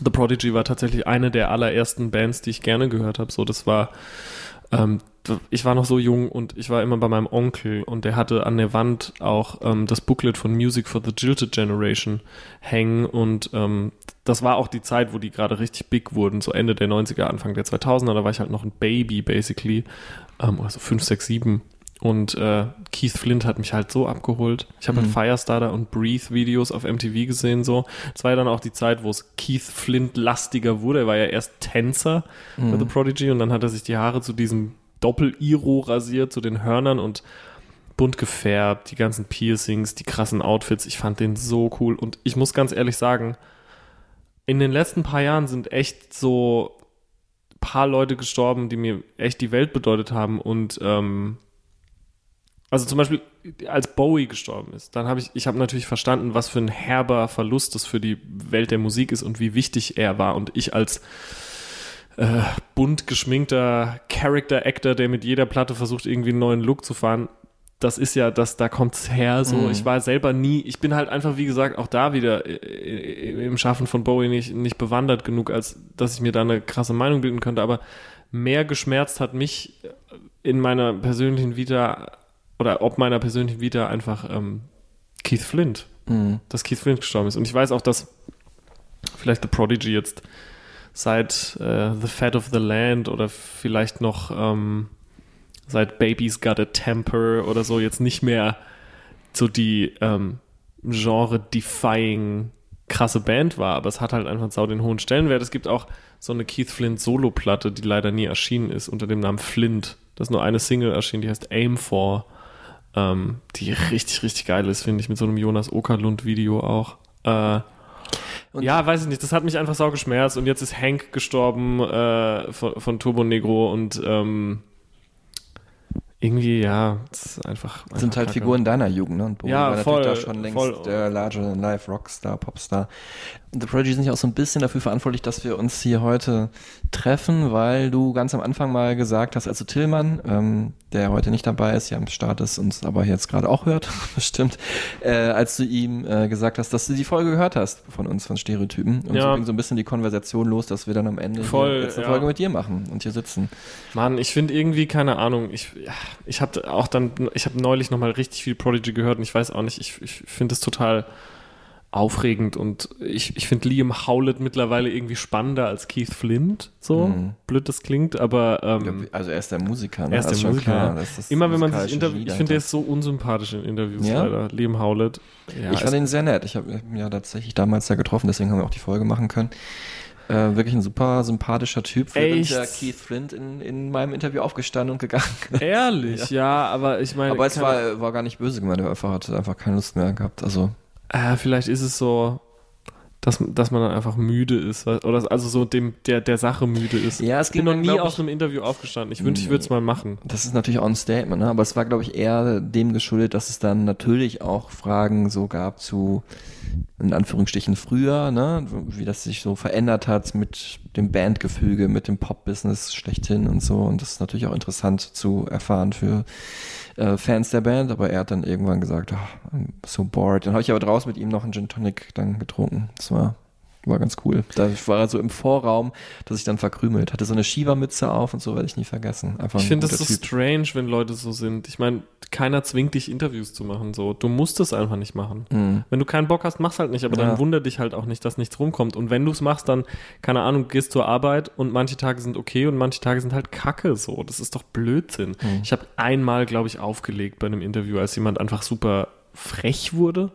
The Prodigy war tatsächlich eine der allerersten Bands, die ich gerne gehört habe. So, das war, ähm, ich war noch so jung und ich war immer bei meinem Onkel und der hatte an der Wand auch ähm, das Booklet von Music for the Jilted Generation hängen und ähm, das war auch die Zeit, wo die gerade richtig big wurden, so Ende der 90er, Anfang der 2000er, da war ich halt noch ein Baby basically, ähm, also 5, 6, 7 und äh, Keith Flint hat mich halt so abgeholt. Ich habe halt Firestarter und Breathe Videos auf MTV gesehen so. Das war ja dann auch die Zeit, wo es Keith Flint lastiger wurde. Er war ja erst Tänzer bei The Prodigy und dann hat er sich die Haare zu diesem Doppel-Iro rasiert, zu den Hörnern und bunt gefärbt, die ganzen Piercings, die krassen Outfits. Ich fand den so cool und ich muss ganz ehrlich sagen, in den letzten paar Jahren sind echt so paar Leute gestorben, die mir echt die Welt bedeutet haben und ähm, also zum Beispiel, als Bowie gestorben ist, dann habe ich, ich habe natürlich verstanden, was für ein herber Verlust das für die Welt der Musik ist und wie wichtig er war. Und ich als äh, bunt geschminkter Character Actor, der mit jeder Platte versucht, irgendwie einen neuen Look zu fahren, das ist ja, das, da kommt's her. So, Mhm. ich war selber nie, ich bin halt einfach, wie gesagt, auch da wieder äh, im Schaffen von Bowie nicht, nicht bewandert genug, als dass ich mir da eine krasse Meinung bilden könnte. Aber mehr geschmerzt hat mich in meiner persönlichen Vita oder ob meiner persönlichen Vita einfach ähm, Keith Flint, Mhm. dass Keith Flint gestorben ist. Und ich weiß auch, dass vielleicht The Prodigy jetzt seit äh, The Fat of the Land oder vielleicht noch ähm, seit Baby's Got a Temper oder so jetzt nicht mehr so die ähm, Genre-defying krasse Band war, aber es hat halt einfach sau den hohen Stellenwert. Es gibt auch so eine Keith Flint Solo-Platte, die leider nie erschienen ist, unter dem Namen Flint. Das ist nur eine Single erschienen, die heißt Aim For, ähm, die richtig, richtig geil ist, finde ich, mit so einem Jonas Okerlund-Video auch. Äh, ja, weiß ich nicht, das hat mich einfach sau geschmerzt und jetzt ist Hank gestorben äh, von, von Turbo Negro und ähm, irgendwie, ja, das ist einfach. Das sind einfach halt kacke. Figuren deiner Jugend, ne? Und Bowie Ja, war voll, natürlich da schon längst voll. der larger-than-life Rockstar, Popstar. The Prodigy sind ja auch so ein bisschen dafür verantwortlich, dass wir uns hier heute treffen, weil du ganz am Anfang mal gesagt hast, also Tillmann, ähm, der heute nicht dabei ist, hier am Start ist, uns aber jetzt gerade auch hört, bestimmt, äh, als du ihm äh, gesagt hast, dass du die Folge gehört hast von uns, von Stereotypen. Und Ja. so ging so ein bisschen die Konversation los, dass wir dann am Ende Voll, hier jetzt eine ja. Folge mit dir machen und hier sitzen. Mann, ich finde irgendwie, keine Ahnung, ich, ja, ich habe auch dann, ich habe neulich nochmal richtig viel Prodigy gehört und ich weiß auch nicht, ich, ich finde es total aufregend und ich, ich finde Liam Howlett mittlerweile irgendwie spannender als Keith Flint, so Mhm. blöd das klingt, aber ähm, Also er ist der Musiker, ne? er ist der schon Musiker. klar. Ist Immer wenn man sich Genie ich finde, der ist so unsympathisch in Interviews Ja? leider, Liam Howlett. Ja, ich fand ihn sehr nett. Ich habe ihn ja tatsächlich damals ja getroffen, deswegen haben wir auch die Folge machen können. Äh, wirklich ein super sympathischer Typ. Während ja Keith Flint in, in meinem Interview aufgestanden und gegangen. Ehrlich, ja. aber ich meine. Aber es war, war gar nicht böse gemeint, er einfach, hatte einfach keine Lust mehr gehabt. Also, Äh, vielleicht ist es so, dass, dass man dann einfach müde ist. Oder also so dem, der, der Sache müde ist. Ja, es ich bin noch nie aus einem Interview aufgestanden. Ich wünschte, ich würde es mal machen. das ist natürlich auch ein Statement, ne? aber es war, glaube ich, eher dem geschuldet, dass es dann natürlich auch Fragen so gab zu, in Anführungsstrichen, früher, ne? wie das sich so verändert hat mit dem Bandgefüge, mit dem Pop-Business schlechthin und so. Und das ist natürlich auch interessant zu erfahren für äh, Fans der Band, aber er hat dann irgendwann gesagt, ah, I'm so bored. Dann habe ich aber draußen mit ihm noch einen Gin Tonic dann getrunken. Das war war ganz cool. Da war er so im Vorraum, dass ich dann verkrümelt. Hatte so eine Shiva-Mütze auf und so werde ich nie vergessen. Einfach Ich finde das guter so Typ. strange, wenn Leute so sind. Ich meine, keiner zwingt dich, Interviews zu machen. So, du musst es einfach nicht machen. Mhm. Wenn du keinen Bock hast, mach's halt nicht. Aber Ja. dann wunder dich halt auch nicht, dass nichts rumkommt. Und wenn du es machst, dann, keine Ahnung, gehst zur Arbeit und manche Tage sind okay und manche Tage sind halt kacke. So, das ist doch Blödsinn. Mhm. Ich habe einmal, glaube ich, aufgelegt bei einem Interview, als jemand einfach super frech wurde,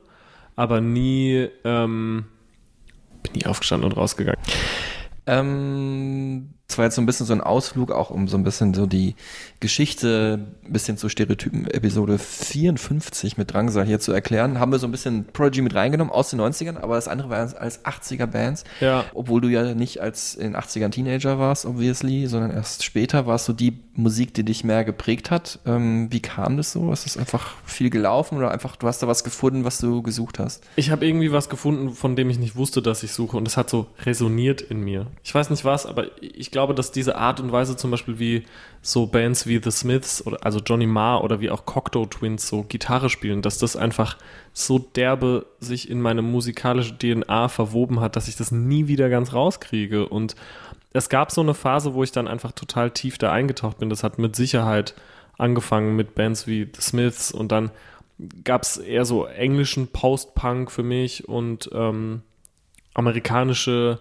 aber nie, ähm, bin nie aufgestanden und rausgegangen. Ähm, das war jetzt so ein bisschen so ein Ausflug, auch um so ein bisschen so die Geschichte, ein bisschen zu Stereotypen Episode 54 mit Drangsal hier zu erklären. Haben wir so ein bisschen Prodigy mit reingenommen aus den 90ern, aber das andere war als 80er Bands. Ja. Obwohl du ja nicht als in den 80ern Teenager warst, obviously, sondern erst später warst so die Musik, die dich mehr geprägt hat. Ähm, wie kam das so? Ist es einfach viel gelaufen oder einfach, du hast da was gefunden, was du gesucht hast? Ich habe irgendwie was gefunden, von dem ich nicht wusste, dass ich suche. Und es hat so resoniert in mir. Ich weiß nicht was, aber ich glaube, dass diese Art und Weise zum Beispiel wie so Bands wie The Smiths oder also Johnny Marr oder wie auch Cocteau Twins so Gitarre spielen, dass das einfach so derbe sich in meine musikalische DNA verwoben hat, dass ich das nie wieder ganz rauskriege. Und es gab so eine Phase, wo ich dann einfach total tief da eingetaucht bin. Das hat mit Sicherheit angefangen mit Bands wie The Smiths und dann gab es eher so englischen Post-Punk für mich und ähm, amerikanische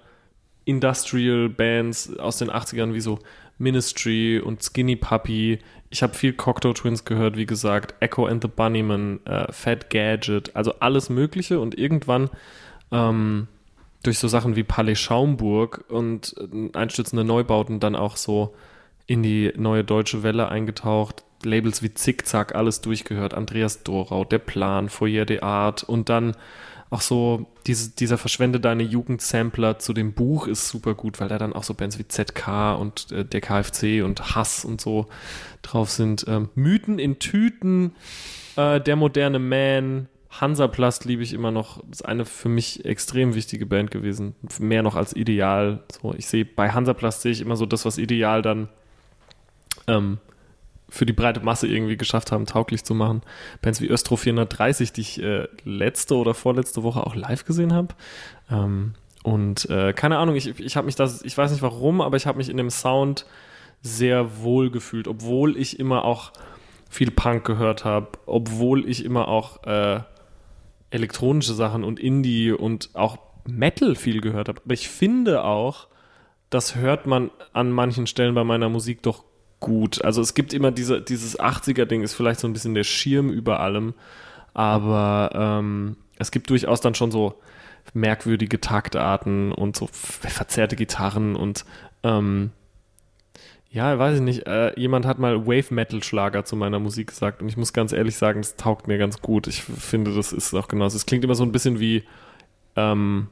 Industrial Bands aus den 80ern wie so Ministry und Skinny Puppy. Ich habe viel Cocteau Twins gehört, wie gesagt, Echo and the Bunnymen, äh, Fat Gadget, also alles Mögliche und irgendwann ähm, durch so Sachen wie Palais Schaumburg und äh, einstürzende Neubauten dann auch so in die neue deutsche Welle eingetaucht. Labels wie Zickzack, alles durchgehört. Andreas Dorau, Der Plan, Foyer de Art und dann auch so diese, dieser Verschwende deine Jugend-Sampler zu dem Buch ist super gut, weil da dann auch so Bands wie ZK und äh, der KFC und Hass und so drauf sind. Ähm, Mythen in Tüten, äh, Der moderne Man, Hansaplast liebe ich immer noch. Das ist eine für mich extrem wichtige Band gewesen. Mehr noch als Ideal. So, ich sehe, bei Hansaplast sehe ich immer so das, was Ideal dann ähm, für die breite Masse irgendwie geschafft haben, tauglich zu machen. Bands wie Östro 430, die ich äh, letzte oder vorletzte Woche auch live gesehen habe. Ähm, und äh, keine Ahnung, ich, ich habe mich das, ich weiß nicht warum, aber ich habe mich in dem Sound sehr wohl gefühlt, obwohl ich immer auch viel Punk gehört habe, obwohl ich immer auch äh, elektronische Sachen und Indie und auch Metal viel gehört habe. Aber ich finde auch, das hört man an manchen Stellen bei meiner Musik doch gut. Also es gibt immer diese, dieses 80er-Ding, ist vielleicht so ein bisschen der Schirm über allem, aber ähm, es gibt durchaus dann schon so merkwürdige Taktarten und so verzerrte Gitarren und ähm, ja, weiß ich nicht, äh, jemand hat mal Wave-Metal-Schlager zu meiner Musik gesagt und ich muss ganz ehrlich sagen, das taugt mir ganz gut. Ich finde, das ist auch genauso. Es klingt immer so ein bisschen wie ähm,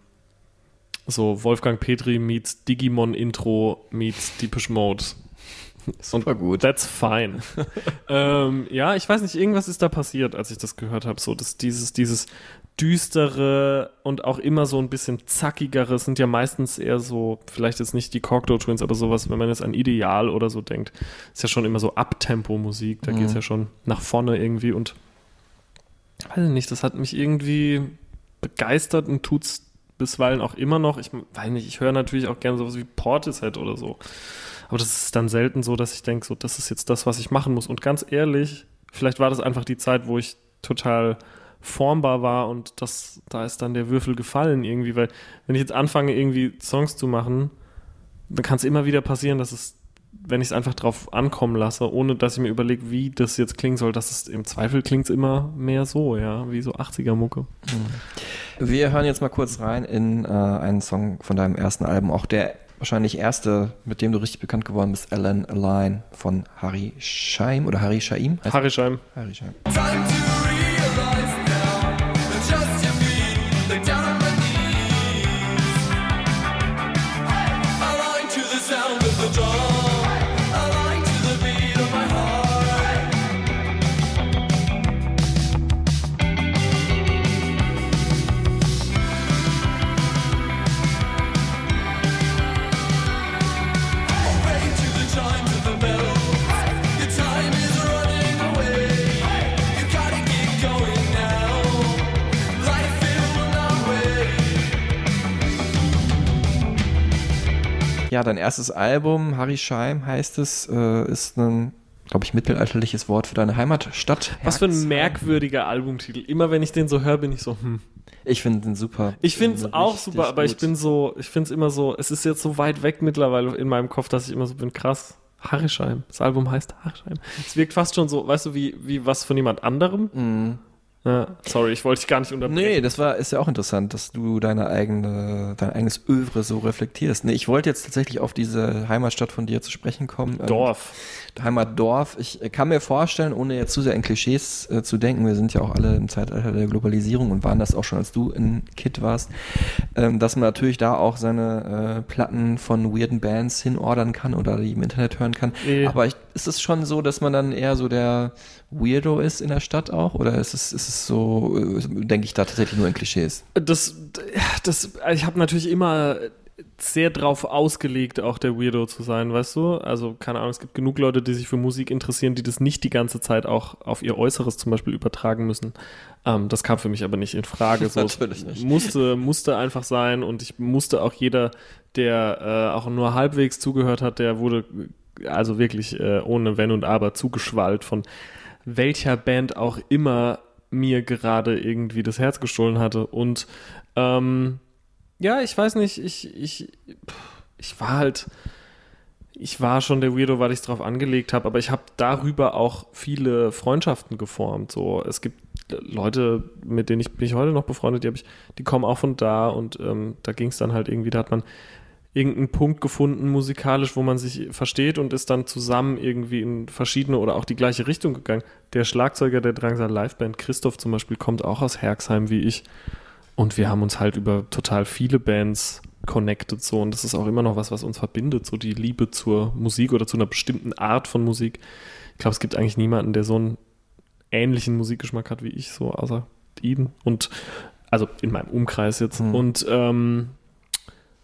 so Wolfgang Petri meets Digimon Intro meets Deepish Mode. Super gut. That's fine. ähm, ja, ich weiß nicht, irgendwas ist da passiert, als ich das gehört habe. So, dass dieses, dieses düstere und auch immer so ein bisschen zackigere sind ja meistens eher so, vielleicht jetzt nicht die Cocteau Twins, aber sowas, wenn man jetzt an Ideal oder so denkt, ist ja schon immer so Abtempo-Musik. Da Mhm. geht's ja schon nach vorne irgendwie und weiß ich nicht, das hat mich irgendwie begeistert und tut's bisweilen auch immer noch. Ich weiß nicht, ich höre natürlich auch gerne sowas wie Portishead oder so. Aber das ist dann selten so, dass ich denke, so, das ist jetzt das, was ich machen muss. Und ganz ehrlich, vielleicht war das einfach die Zeit, wo ich total formbar war und das, da ist dann der Würfel gefallen irgendwie, weil wenn ich jetzt anfange, irgendwie Songs zu machen, dann kann es immer wieder passieren, dass es, wenn ich es einfach drauf ankommen lasse, ohne dass ich mir überlege, wie das jetzt klingen soll, dass es im Zweifel klingt immer mehr so, ja, wie so 80er-Mucke. Wir hören jetzt mal kurz rein in äh, einen Song von deinem ersten Album, auch der wahrscheinlich erste, mit dem du richtig bekannt geworden bist, Alan Align von Harry Scheim oder Harry Shaim? Harry Scheim. Harry Scheim. Ja, dein erstes Album, Harry Scheim heißt es, äh, ist ein, glaube ich, mittelalterliches Wort für deine Heimatstadt. Was für ein merkwürdiger Albumtitel. Immer wenn ich den so höre, bin ich so, hm. Ich finde den super. Ich finde es auch super, aber ich gut. bin so, ich finde es immer so, es ist jetzt so weit weg mittlerweile in meinem Kopf, dass ich immer so bin, krass. Harryscheim. Das Album heißt Harryscheim. Es wirkt fast schon so, weißt du, wie, wie was von jemand anderem. Mhm. Ja, sorry, ich wollte dich gar nicht unterbrechen. Nee, das war, ist ja auch interessant, dass du deine eigene, dein eigenes Övre so reflektierst. Nee, ich wollte jetzt tatsächlich auf diese Heimatstadt von dir zu sprechen kommen. Ähm, Dorf. Heimatdorf. Ich äh, kann mir vorstellen, ohne jetzt zu sehr in Klischees äh, zu denken, wir sind ja auch alle im Zeitalter der Globalisierung und waren das auch schon, als du in Kid warst, ähm, dass man natürlich da auch seine äh, Platten von weirden Bands hinordern kann oder die im Internet hören kann. Nee. Aber ich, ist es schon so, dass man dann eher so der Weirdo ist in der Stadt auch? Oder ist es, ist es so, äh, denke ich da tatsächlich nur in Klischees? Das, das, ich habe natürlich immer sehr drauf ausgelegt, auch der Weirdo zu sein, weißt du? Also, keine Ahnung, es gibt genug Leute, die sich für Musik interessieren, die das nicht die ganze Zeit auch auf ihr Äußeres zum Beispiel übertragen müssen. Ähm, das kam für mich aber nicht in Frage. So, Natürlich nicht. Musste, musste einfach sein und ich musste auch jeder, der äh, auch nur halbwegs zugehört hat, der wurde also wirklich äh, ohne Wenn und Aber zugeschwallt von welcher Band auch immer mir gerade irgendwie das Herz gestohlen hatte. Und ähm, ja, ich weiß nicht, ich, ich, ich war halt, ich war schon der Weirdo, weil ich es drauf angelegt habe, aber ich habe darüber auch viele Freundschaften geformt. So, es gibt Leute, mit denen ich bin ich heute noch befreundet, die, hab ich, die kommen auch von da und ähm, da ging es dann halt irgendwie, da hat man irgendeinen Punkt gefunden musikalisch, wo man sich versteht und ist dann zusammen irgendwie in verschiedene oder auch die gleiche Richtung gegangen. Der Schlagzeuger der Drangsal Liveband, Christoph zum Beispiel, kommt auch aus Herxheim wie ich und wir haben uns halt über total viele Bands connected so und das ist auch immer noch was, was uns verbindet, so die Liebe zur Musik oder zu einer bestimmten Art von Musik. Ich glaube, es gibt eigentlich niemanden, der so einen ähnlichen Musikgeschmack hat wie ich, so außer ihn und also in meinem Umkreis jetzt Mhm. und ähm,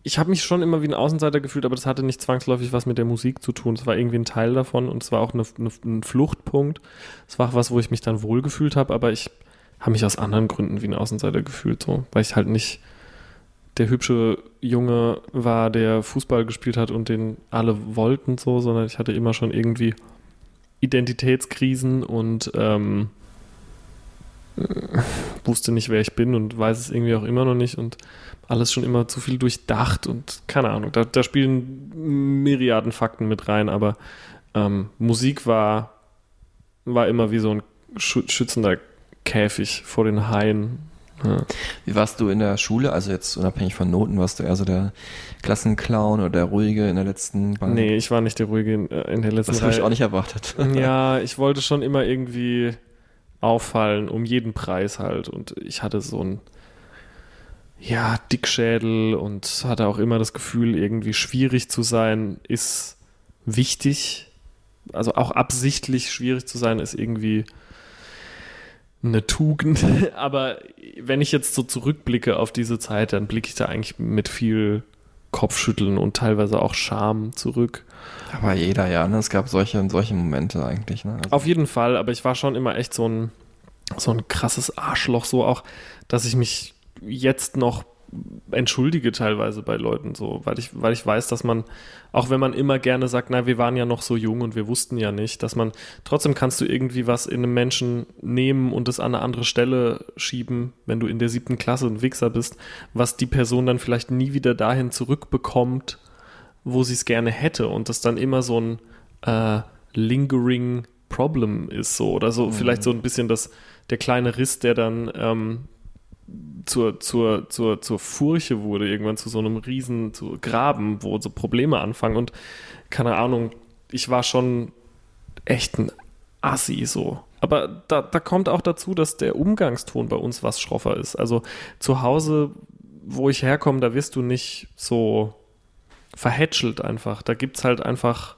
ich habe mich schon immer wie ein Außenseiter gefühlt, aber das hatte nicht zwangsläufig was mit der Musik zu tun. Es war irgendwie ein Teil davon und es war auch eine, eine, ein Fluchtpunkt. Es war auch was, wo ich mich dann wohlgefühlt habe, aber ich habe mich aus anderen Gründen wie ein Außenseiter gefühlt, so, weil ich halt nicht der hübsche Junge war, der Fußball gespielt hat und den alle wollten, so, sondern ich hatte immer schon irgendwie Identitätskrisen und ähm, äh, wusste nicht, wer ich bin und weiß es irgendwie auch immer noch nicht und alles schon immer zu viel durchdacht und keine Ahnung, da, da spielen Myriaden Fakten mit rein, aber ähm, Musik war, war immer wie so ein schü- schützender Käfig vor den Haien. Ja. Wie warst du in der Schule? Also jetzt unabhängig von Noten, warst du eher so der Klassenclown oder der Ruhige in der letzten Bahn? Nee, ich war nicht der Ruhige in, äh, in der letzten Das habe ich auch nicht erwartet. Ja, ich wollte schon immer irgendwie auffallen, um jeden Preis halt. Und ich hatte so ein, ja, Dickschädel und hatte auch immer das Gefühl, irgendwie schwierig zu sein, ist wichtig. Also auch absichtlich schwierig zu sein, ist irgendwie eine Tugend. Aber wenn ich jetzt so zurückblicke auf diese Zeit, dann blicke ich da eigentlich mit viel Kopfschütteln und teilweise auch Scham zurück. Aber jeder, ja, ne? es gab solche, solche Momente eigentlich. Ne? Also, Auf jeden Fall, aber ich war schon immer echt so ein, so ein krasses Arschloch, so auch, dass ich mich jetzt noch entschuldige teilweise bei Leuten so, weil ich, weil ich weiß, dass man, auch wenn man immer gerne sagt, na, wir waren ja noch so jung und wir wussten ja nicht, dass man, trotzdem kannst du irgendwie was in einem Menschen nehmen und es an eine andere Stelle schieben, wenn du in der siebten Klasse ein Wichser bist, was die Person dann vielleicht nie wieder dahin zurückbekommt, wo sie es gerne hätte und das dann immer so ein äh, lingering Problem ist so oder so, vielleicht so ein bisschen das, der kleine Riss, der dann ähm, zur, zur, zur, zur Furche wurde, irgendwann zu so einem riesen zu Graben, wo so Probleme anfangen und keine Ahnung, ich war schon echt ein Assi so. Aber da, da kommt auch dazu, dass der Umgangston bei uns was schroffer ist. Also zu Hause, wo ich herkomme, da wirst du nicht so verhätschelt einfach. Da gibt's halt einfach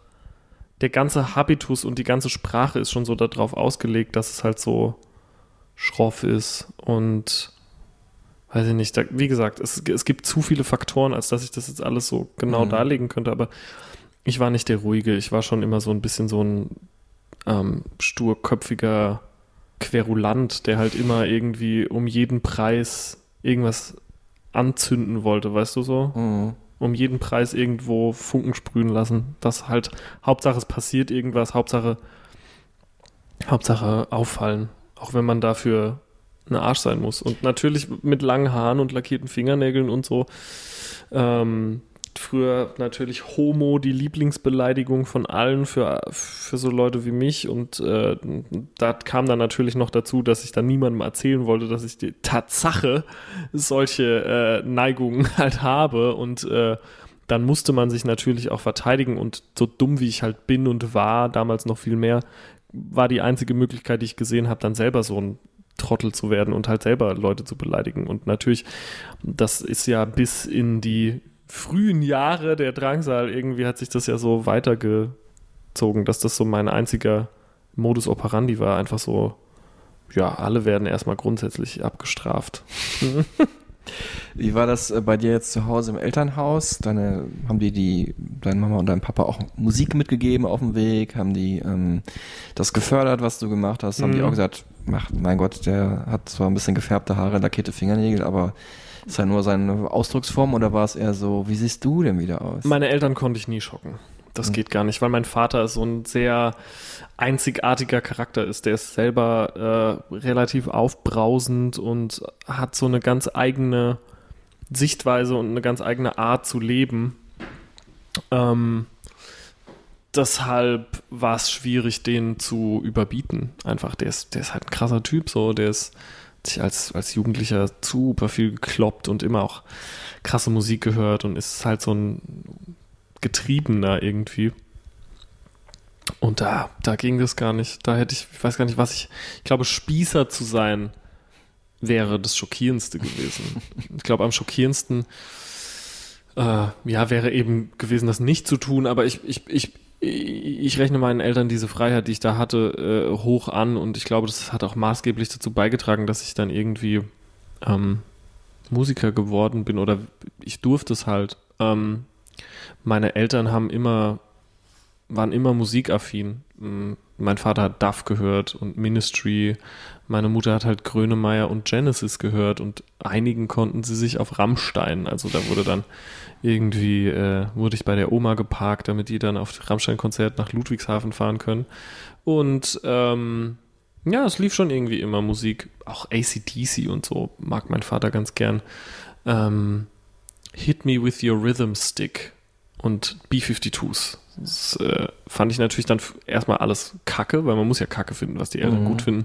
der ganze Habitus und die ganze Sprache ist schon so darauf ausgelegt, dass es halt so schroff ist und weiß ich nicht, da, wie gesagt, es, es gibt zu viele Faktoren, als dass ich das jetzt alles so genau Mhm. darlegen könnte, aber ich war nicht der Ruhige, ich war schon immer so ein bisschen so ein ähm, sturköpfiger Querulant, der halt immer irgendwie um jeden Preis irgendwas anzünden wollte, weißt du so? mhm. um jeden Preis irgendwo Funken sprühen lassen. Das halt, Hauptsache es passiert irgendwas, Hauptsache, Hauptsache auffallen. Auch wenn man dafür ein Arsch sein muss. Und natürlich mit langen Haaren und lackierten Fingernägeln und so. Ähm, früher natürlich Homo die Lieblingsbeleidigung von allen für, für so Leute wie mich. Und äh, da kam dann natürlich noch dazu, dass ich dann niemandem erzählen wollte, dass ich die Tatsache solche äh, Neigungen halt habe. Und äh, dann musste man sich natürlich auch verteidigen. Und so dumm wie ich halt bin und war, damals noch viel mehr, war die einzige Möglichkeit, die ich gesehen habe, dann selber so ein Trottel zu werden und halt selber Leute zu beleidigen. Und natürlich, das ist ja bis in die frühen Jahre der Drangsal, irgendwie hat sich das ja so weitergezogen, dass das so mein einziger Modus operandi war. Einfach so, ja, alle werden erstmal grundsätzlich abgestraft. Wie war das äh, bei dir jetzt zu Hause im Elternhaus? Deine, haben die, die deine Mama und dein Papa auch Musik mitgegeben auf dem Weg? Haben die ähm, das gefördert, was du gemacht hast? Haben die Mhm. auch gesagt, ach, mein Gott, der hat zwar ein bisschen gefärbte Haare, lackierte Fingernägel, aber ist ja nur seine Ausdrucksform oder war es eher so, wie siehst du denn wieder aus? Meine Eltern konnte ich nie schocken. Das Mhm. geht gar nicht, weil mein Vater so ein sehr einzigartiger Charakter ist. Der ist selber äh, relativ aufbrausend und hat so eine ganz eigene Sichtweise und eine ganz eigene Art zu leben. Ähm, deshalb war es schwierig, den zu überbieten. Einfach, der ist, der ist halt ein krasser Typ, so, der ist sich als, als Jugendlicher super viel gekloppt und immer auch krasse Musik gehört und ist halt so ein Getriebener irgendwie. Und da, da ging das gar nicht. Da hätte ich, ich weiß gar nicht, was ich, ich glaube, Spießer zu sein wäre das Schockierendste gewesen. ich glaube, am schockierendsten, äh, ja, wäre eben gewesen, das nicht zu tun, aber ich, ich, ich, ich rechne meinen Eltern diese Freiheit, die ich da hatte, äh, hoch an und ich glaube, das hat auch maßgeblich dazu beigetragen, dass ich dann irgendwie ähm, Musiker geworden bin oder ich durfte es halt. Ähm, meine Eltern haben immer, waren immer musikaffin. Mm, Mein Vater hat Duff gehört und Ministry. Meine Mutter hat halt Grönemeyer und Genesis gehört und einigen konnten sie sich auf Rammstein. Also da wurde dann irgendwie, äh, wurde ich bei der Oma geparkt, damit die dann auf Rammstein-Konzert nach Ludwigshafen fahren können. Und ähm, ja, es lief schon irgendwie immer Musik. Auch ACDC und so mag mein Vater ganz gern. Ähm, Hit Me With Your Rhythm Stick und B-52s. Das äh, fand ich natürlich dann erstmal alles kacke, weil man muss ja kacke finden, was die Eltern Mhm. gut finden.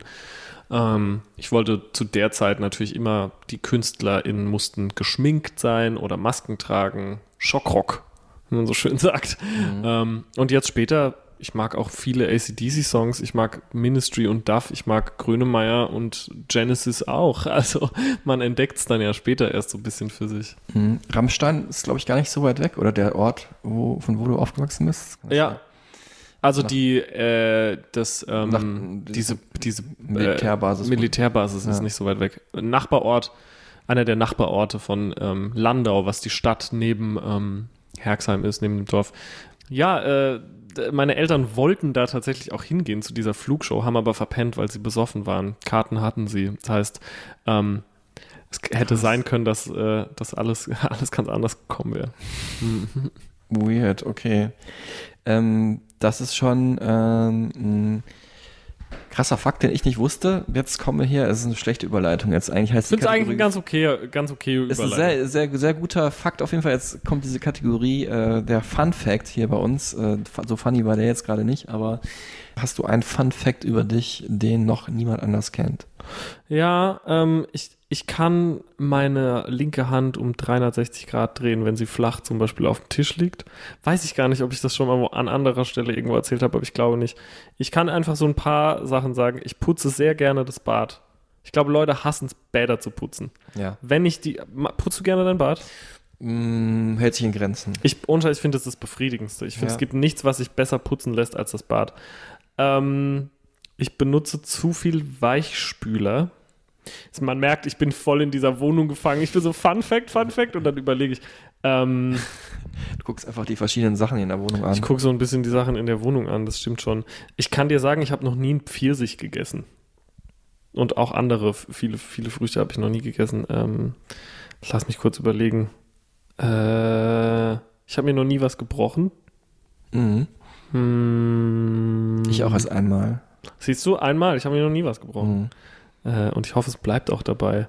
Ähm, ich wollte zu der Zeit natürlich immer, die KünstlerInnen mussten geschminkt sein oder Masken tragen. Schockrock, wie man so schön sagt. Ähm, und jetzt später ich mag auch viele ACDC-Songs, ich mag Ministry und Duff, ich mag Grönemeyer und Genesis auch. Also man entdeckt es dann ja später erst so ein bisschen für sich. Mhm. Rammstein ist, glaube ich, gar nicht so weit weg, oder der Ort, wo, von wo du aufgewachsen bist? Ja. Also Nach- die, äh, das, ähm, Nach- diese, diese Militärbasis. Äh, Militärbasis ist Ja. nicht so weit weg. Nachbarort, einer der Nachbarorte von ähm, Landau, was die Stadt neben ähm, Herxheim ist, neben dem Dorf. Ja, äh, meine Eltern wollten da tatsächlich auch hingehen zu dieser Flugshow, haben aber verpennt, weil sie besoffen waren. Karten hatten sie. Das heißt, ähm, es hätte sein können, dass äh, das alles, alles ganz anders gekommen wäre. Weird, okay. Ähm, das ist schon ähm, ein krasser Fakt, den ich nicht wusste. Jetzt kommen wir hier, es ist eine schlechte Überleitung jetzt. Eigentlich heißt Ich finde es die eigentlich ganz okay, ganz okay ist ein Überleitung. sehr, sehr, sehr guter Fakt. Auf jeden Fall, jetzt kommt diese Kategorie äh, der Fun Fact hier bei uns. Äh, so funny war der jetzt gerade nicht, aber hast du einen Fun Fact über dich, den noch niemand anders kennt? Ja, ähm, ich, ich kann meine linke Hand um 360 Grad drehen, wenn sie flach zum Beispiel auf dem Tisch liegt. Weiß ich gar nicht, ob ich das schon mal an anderer Stelle irgendwo erzählt habe, aber ich glaube nicht. Ich kann einfach so ein paar Sachen sagen. Ich putze sehr gerne das Bad. Ich glaube, Leute hassen es, Bäder zu putzen. Ja. Wenn ich die. Putzt du gerne dein Bad? Mm, hält sich in Grenzen. Ich, Scheiß, ich finde, das ist das Befriedigendste. Ich finde, Ja. es gibt nichts, was sich besser putzen lässt als das Bad. Ähm, ich benutze zu viel Weichspüler. Man merkt, ich bin voll in dieser Wohnung gefangen. Ich bin so Fun Fact, Fun Fact und dann überlege ich. Ähm, Du guckst einfach die verschiedenen Sachen in der Wohnung an. ich gucke so ein bisschen die Sachen in der Wohnung an, das stimmt schon. Ich kann dir sagen, ich habe noch nie einen Pfirsich gegessen. Und auch andere, viele, viele Früchte habe ich noch nie gegessen. Ähm, lass mich kurz überlegen. Äh, ich habe mir noch nie was gebrochen. Mhm. Hm, Ich auch erst einmal. Siehst du, einmal, ich habe mir noch nie was gebrochen. Mhm. Äh, und ich hoffe, es bleibt auch dabei.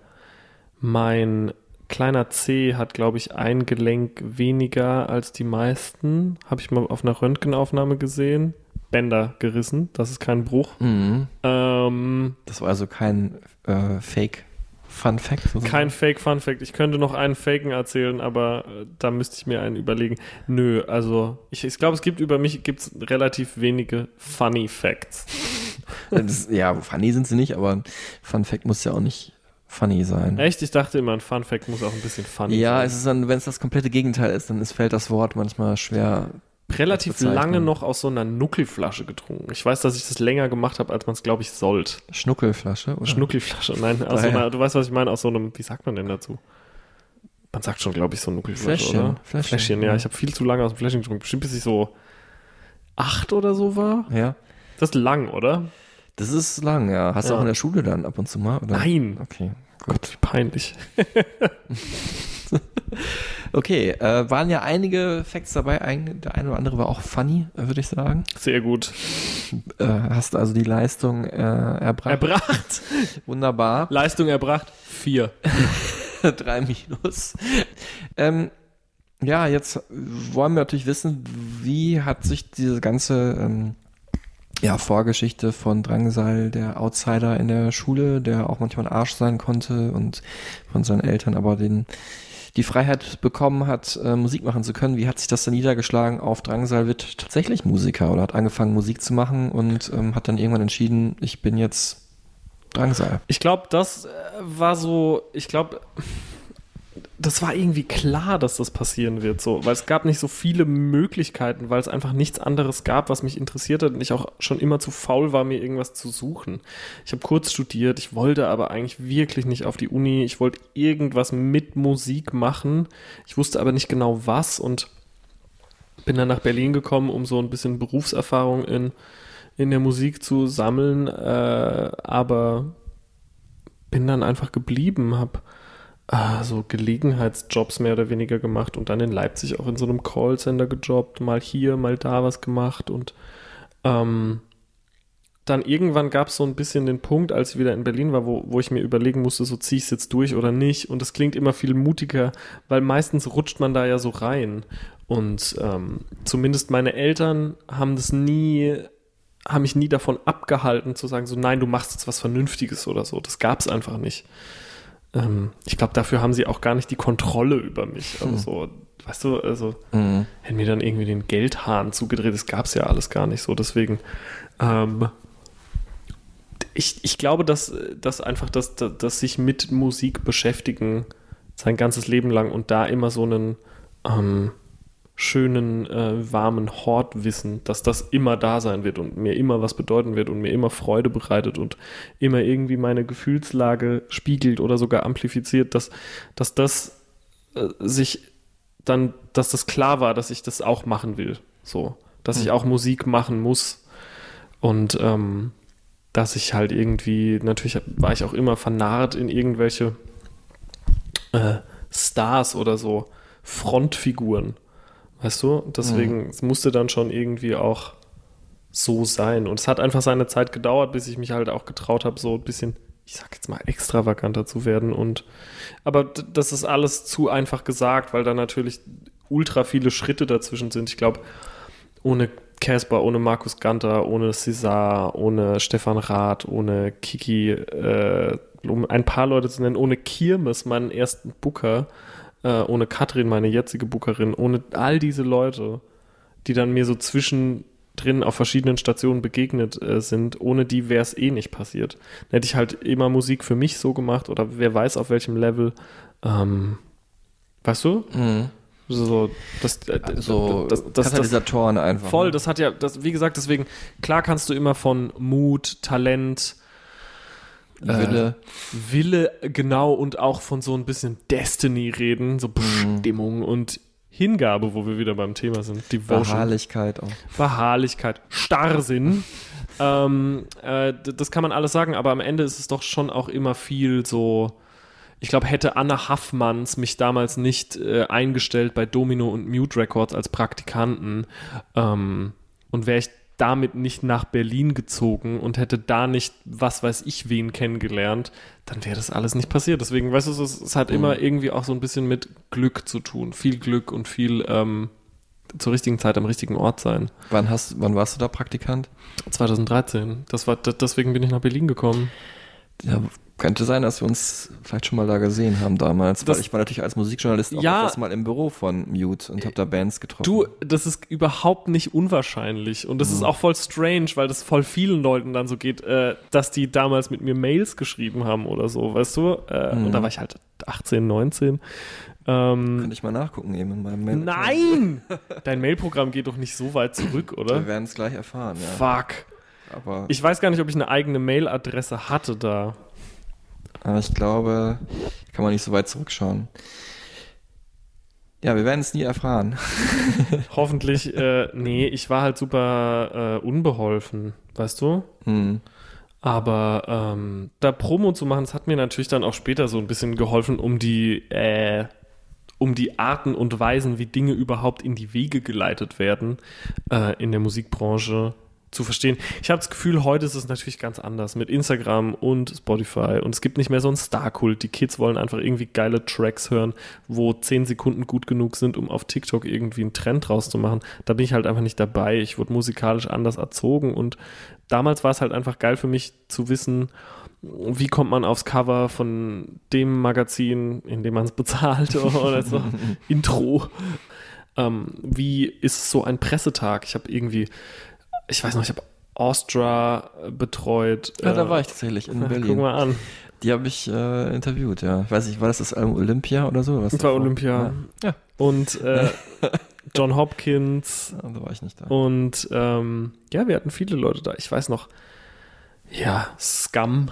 Mein kleiner C hat, glaube ich, ein Gelenk weniger als die meisten. Habe ich mal auf einer Röntgenaufnahme gesehen. Bänder gerissen, das ist kein Bruch. Mhm. Ähm, Das war also kein äh, Fake Fun Fact. sozusagen? kein Fake Fun Fact. Ich könnte noch einen Faken erzählen, aber äh, da müsste ich mir einen überlegen. Nö, also ich, ich glaube, es gibt über mich gibt's relativ wenige Funny Facts. Das, ja, funny sind sie nicht, aber Fun Fact muss ja auch nicht funny sein. Echt? Ich dachte immer, ein Fun Fact muss auch ein bisschen funny Ja, sein. es ist dann, wenn es das komplette Gegenteil ist, dann ist, fällt das Wort manchmal schwer. Relativ lange noch aus so einer Nuckelflasche getrunken. Ich weiß, dass ich das länger gemacht habe, als man es, glaube ich, sollte. Schnuckelflasche, oder? Schnuckelflasche, nein, aus so einer, du weißt, was ich meine, aus so einem, wie sagt man denn dazu? Man sagt schon, glaube ich, so Nuckelflasche, Fläschchen, oder? Fläschchen, Fläschchen, ja. ja. Ich habe viel zu lange aus dem Fläschchen getrunken. Bestimmt bis ich so acht oder so war. Ja. Das ist lang, oder? Das ist lang, ja. Hast du Ja. auch in der Schule dann ab und zu mal? Oder? Nein. Okay. Gott, wie peinlich. Okay, äh, waren ja einige Facts dabei. Ein, der eine oder andere war auch funny, äh, würde ich sagen. Sehr gut. Äh, hast also die Leistung äh, erbracht. Erbracht. Wunderbar. Leistung erbracht. Vier. Drei Minus. Ähm, ja, jetzt wollen wir natürlich wissen, wie hat sich diese ganze ähm, ja, Vorgeschichte von Drangsal, der Outsider in der Schule, der auch manchmal ein Arsch sein konnte und von seinen Eltern aber den die Freiheit bekommen hat, äh, Musik machen zu können. Wie hat sich das dann niedergeschlagen auf Drangsal wird tatsächlich Musiker oder hat angefangen Musik zu machen und ähm, hat dann irgendwann entschieden, ich bin jetzt Drangsal. Ich glaube, das äh, war so, ich glaube, das war irgendwie klar, dass das passieren wird, so, weil es gab nicht so viele Möglichkeiten, weil es einfach nichts anderes gab, was mich interessiert hat und ich auch schon immer zu faul war, mir irgendwas zu suchen. Ich habe kurz studiert, ich wollte aber eigentlich wirklich nicht auf die Uni, ich wollte irgendwas mit Musik machen, ich wusste aber nicht genau was und bin dann nach Berlin gekommen, um so ein bisschen Berufserfahrung in, in der Musik zu sammeln, äh, aber bin dann einfach geblieben, habe äh, so Gelegenheitsjobs mehr oder weniger gemacht und dann in Leipzig auch in so einem Callcenter gejobbt, mal hier, mal da was gemacht und ähm, dann irgendwann gab es so ein bisschen den Punkt, als ich wieder in Berlin war, wo, wo ich mir überlegen musste, so ziehe ich es jetzt durch oder nicht. Und das klingt immer viel mutiger, weil meistens rutscht man da ja so rein. Und ähm, zumindest meine Eltern haben das nie, haben mich nie davon abgehalten zu sagen, so nein, du machst jetzt was Vernünftiges oder so. Das gab es einfach nicht. Ähm, ich glaube, dafür haben sie auch gar nicht die Kontrolle über mich. Also Hm. so, weißt du, also Mhm. hätten mir dann irgendwie den Geldhahn zugedreht. Das gab es ja alles gar nicht so. Deswegen, ähm, ich, ich glaube, dass, dass einfach das, das, das sich mit Musik beschäftigen sein ganzes Leben lang und da immer so einen ähm, schönen, äh, warmen Hort wissen, dass das immer da sein wird und mir immer was bedeuten wird und mir immer Freude bereitet und immer irgendwie meine Gefühlslage spiegelt oder sogar amplifiziert, dass, dass das äh, sich dann, dass das klar war, dass ich das auch machen will. So, dass ich auch Musik machen muss. Und ähm, dass ich halt irgendwie, natürlich war ich auch immer vernarrt in irgendwelche äh, Stars oder so, Frontfiguren. Weißt du? Deswegen, es musste dann schon irgendwie auch so sein. Und es hat einfach seine Zeit gedauert, bis ich mich halt auch getraut habe, so ein bisschen, ich sag jetzt mal, extravaganter zu werden. Und aber das ist alles zu einfach gesagt, weil da natürlich ultra viele Schritte dazwischen sind. Ich glaube, ohne Casper, ohne Markus Ganter, ohne César, ohne Stefan Rath, ohne Kiki, äh, um ein paar Leute zu nennen, ohne Kirmes, meinen ersten Booker, äh, ohne Katrin, meine jetzige Bookerin, ohne all diese Leute, die dann mir so zwischendrin auf verschiedenen Stationen begegnet äh, sind, ohne die wäre es eh nicht passiert. Dann hätte ich halt immer Musik für mich so gemacht oder wer weiß auf welchem Level. Ähm, weißt du? Mhm. So, das, äh, So das, das, das, Katalysatoren einfach. Voll, ne? das hat ja, das, wie gesagt, deswegen, klar kannst du immer von Mut, Talent, Wille. äh, Wille, genau, und auch von so ein bisschen Destiny reden, so Bestimmung und Hingabe, wo wir wieder beim Thema sind. Devotion. Beharrlichkeit auch. Beharrlichkeit, Starrsinn. ähm, äh, das kann man alles sagen, aber am Ende ist es doch schon auch immer viel so. Ich glaube, hätte Anna Haffmanns mich damals nicht äh, eingestellt bei Domino und Mute Records als Praktikanten ähm, und wäre ich damit nicht nach Berlin gezogen und hätte da nicht was weiß ich wen kennengelernt, dann wäre das alles nicht passiert. Deswegen, weißt du, es, es hat immer irgendwie auch so ein bisschen mit Glück zu tun. Viel Glück und viel ähm, zur richtigen Zeit am richtigen Ort sein. Wann, hast, wann warst du da Praktikant? 2013. Das war, deswegen bin ich nach Berlin gekommen. Ja, könnte sein, dass wir uns vielleicht schon mal da gesehen haben damals. Das- weil ich war natürlich als Musikjournalist auch Ja. öfters mal im Büro von Mute und habe da Bands getroffen. Du, das ist überhaupt nicht unwahrscheinlich. Und das ist auch voll strange, weil das voll vielen Leuten dann so geht, äh, dass die damals mit mir Mails geschrieben haben oder so, weißt du? Äh, Und da war ich halt 18, 19. Ähm, Kann ich mal nachgucken eben in meinem Mail. nein! Dein Mailprogramm geht doch nicht so weit zurück, Wir oder? werden es gleich erfahren, ja. Fuck. Aber Ich weiß gar nicht, ob ich eine eigene Mailadresse hatte da. aber ich glaube, kann man nicht so weit zurückschauen. Ja, wir werden es nie erfahren. Hoffentlich, äh, nee, ich war halt super äh, unbeholfen, weißt du? Hm. Aber ähm, da Promo zu machen, das hat mir natürlich dann auch später so ein bisschen geholfen, um die, äh, um die Arten und Weisen, wie Dinge überhaupt in die Wege geleitet werden äh, in der Musikbranche zu verstehen. Ich habe das Gefühl, heute ist es natürlich ganz anders mit Instagram und Spotify und es gibt nicht mehr so einen Star-Kult. Die Kids wollen einfach irgendwie geile Tracks hören, wo 10 Sekunden gut genug sind, um auf TikTok irgendwie einen Trend draus zu machen. Da bin ich halt einfach nicht dabei. Ich wurde musikalisch anders erzogen und damals war es halt einfach geil für mich zu wissen, wie kommt man aufs Cover von dem Magazin, in dem man es bezahlt oder so, Intro. Ähm, wie ist so ein Pressetag? Ich habe irgendwie, ich weiß noch, ich habe Astra äh, betreut. Ja, da Äh, war ich tatsächlich in Guck Berlin. mal an. Die habe ich äh, interviewt, ja. Ich weiß nicht, war das das Album Olympia oder so? Was Das war? Olympia. Ja. Und äh, John Hopkins ja, da war ich nicht da. und ähm, ja, wir hatten viele Leute da. Ich weiß noch, ja, Scum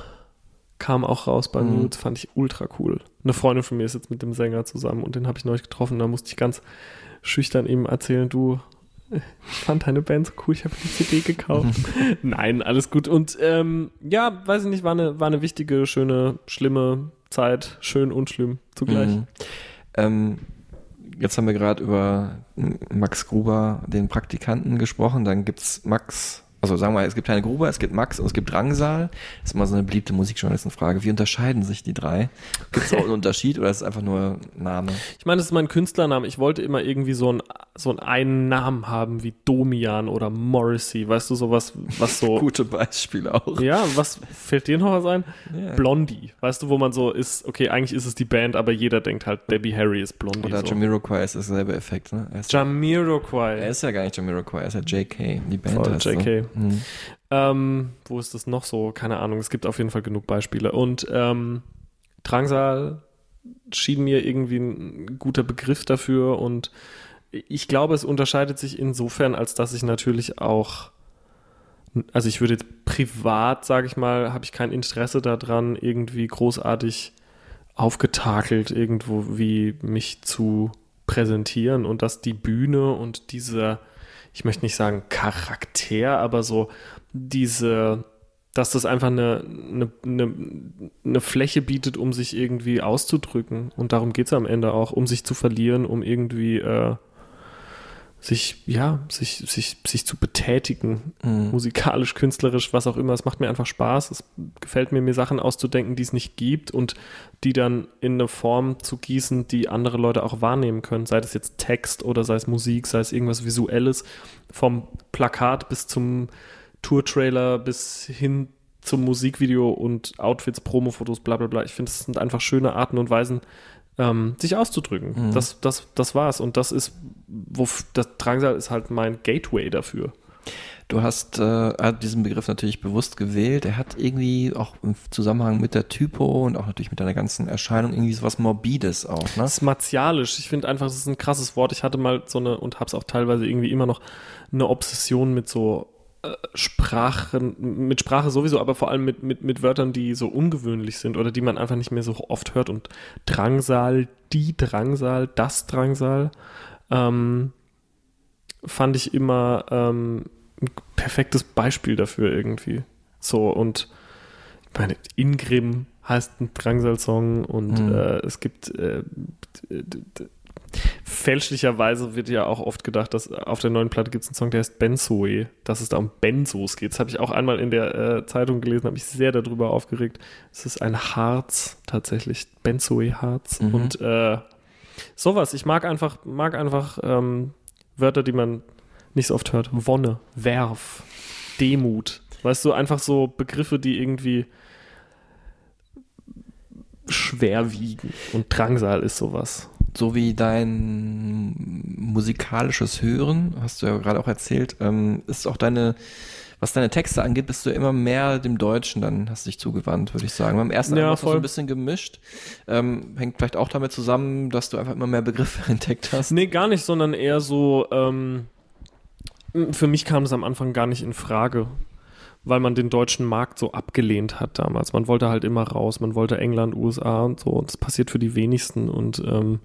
kam auch raus bei Mhm. Mute, fand ich ultra cool. Eine Freundin von mir ist jetzt mit dem Sänger zusammen und den habe ich neulich getroffen. Da musste ich ganz schüchtern ihm erzählen, du, ich fand deine Band so cool, ich habe die CD gekauft. Nein, alles gut. Und ähm, ja, weiß ich nicht, war eine, war eine wichtige, schöne, schlimme Zeit. Schön und schlimm zugleich. Mhm. Ähm, jetzt haben wir gerade über Max Gruber, den Praktikanten, gesprochen. Dann gibt's Max Also sagen wir mal, es gibt Heine Gruber, es gibt Max und es gibt Drangsal. Das ist immer so eine beliebte Musikjournalistenfrage. Wie unterscheiden sich die drei? Gibt es auch einen Unterschied oder ist es einfach nur Name? Ich meine, das ist mein Künstlername. Ich wollte immer irgendwie so einen, so einen, einen Namen haben wie Domian oder Morrissey. Weißt du, sowas, was so. Gute Beispiele auch. Ja, was fällt dir noch was ein? Ja. Blondie. Weißt du, wo man so ist, okay, eigentlich ist es die Band, aber jeder denkt halt, Debbie Harry ist Blondie. Oder so. Jamiroquai ist dasselbe Effekt, ne? Ist, Jamiroquai. er ist ja gar nicht Jamiroquai, er ist ja JK. Die Band Voll, heißt so. Mhm. Ähm, wo ist das noch so? Keine Ahnung. Es gibt auf jeden Fall genug Beispiele. Und ähm, Drangsal schien mir irgendwie ein guter Begriff dafür. Und ich glaube, es unterscheidet sich insofern, als dass ich natürlich auch, also ich würde jetzt privat, sage ich mal, habe ich kein Interesse daran, irgendwie großartig aufgetakelt irgendwo wie mich zu präsentieren und dass die Bühne und dieser, ich möchte nicht sagen Charakter, aber so diese, dass das einfach eine, eine, eine, eine Fläche bietet, um sich irgendwie auszudrücken. Und darum geht es am Ende auch, um sich zu verlieren, um irgendwie äh, sich, ja, sich, sich, sich zu betätigen, Mhm. musikalisch, künstlerisch, was auch immer. Es macht mir einfach Spaß. Es gefällt mir, mir Sachen auszudenken, die es nicht gibt und die dann in eine Form zu gießen, die andere Leute auch wahrnehmen können. Sei das jetzt Text oder sei es Musik, sei es irgendwas Visuelles, vom Plakat bis zum Tour-Trailer bis hin zum Musikvideo und Outfits, Promo-Fotos, bla bla bla. Ich finde, es sind einfach schöne Arten und Weisen, ähm, sich auszudrücken. Mhm. Das, das, das war's. Und das ist, wo das Drangsal ist halt mein Gateway dafür. Du hast äh, diesen Begriff natürlich bewusst gewählt. Er hat irgendwie auch im Zusammenhang mit der Typo und auch natürlich mit deiner ganzen Erscheinung irgendwie so was Morbides auch, ne? Das ist martialisch. Ich finde einfach, das ist ein krasses Wort. Ich hatte mal so eine, und habe es auch teilweise irgendwie immer noch, eine Obsession mit so Sprachen, mit Sprache sowieso, aber vor allem mit, mit, mit Wörtern, die so ungewöhnlich sind oder die man einfach nicht mehr so oft hört. Und Drangsal, die Drangsal, das Drangsal, ähm, fand ich immer ähm, ein perfektes Beispiel dafür irgendwie. So, und ich meine, Ingrim heißt ein Drangsal-Song und Mhm. äh, es gibt äh, fälschlicherweise wird ja auch oft gedacht, dass auf der neuen Platte gibt es einen Song, der heißt Benzoe, dass es da um Benzos geht. Das habe ich auch einmal in der äh, Zeitung gelesen, habe mich sehr darüber aufgeregt. Es ist ein Harz tatsächlich, Benzoe-Harz. Mhm. Und äh, sowas. Ich mag einfach, mag einfach ähm, Wörter, die man nicht so oft hört. Wonne, Werf, Demut. Weißt du, einfach so Begriffe, die irgendwie schwer wiegen. Und Drangsal ist sowas. So wie dein musikalisches Hören, hast du ja gerade auch erzählt, ähm, ist auch deine, was deine Texte angeht, bist du immer mehr dem Deutschen dann hast dich zugewandt, würde ich sagen. Beim ersten Ja, Album hast du so ein bisschen gemischt. Ähm, hängt vielleicht auch damit zusammen, dass du einfach immer mehr Begriffe entdeckt hast. Nee, gar nicht, sondern eher so, ähm, für mich kam es am Anfang gar nicht in Frage, weil man den deutschen Markt so abgelehnt hat damals. Man wollte halt immer raus, man wollte England, USA und so. Und das passiert für die wenigsten. Und ähm,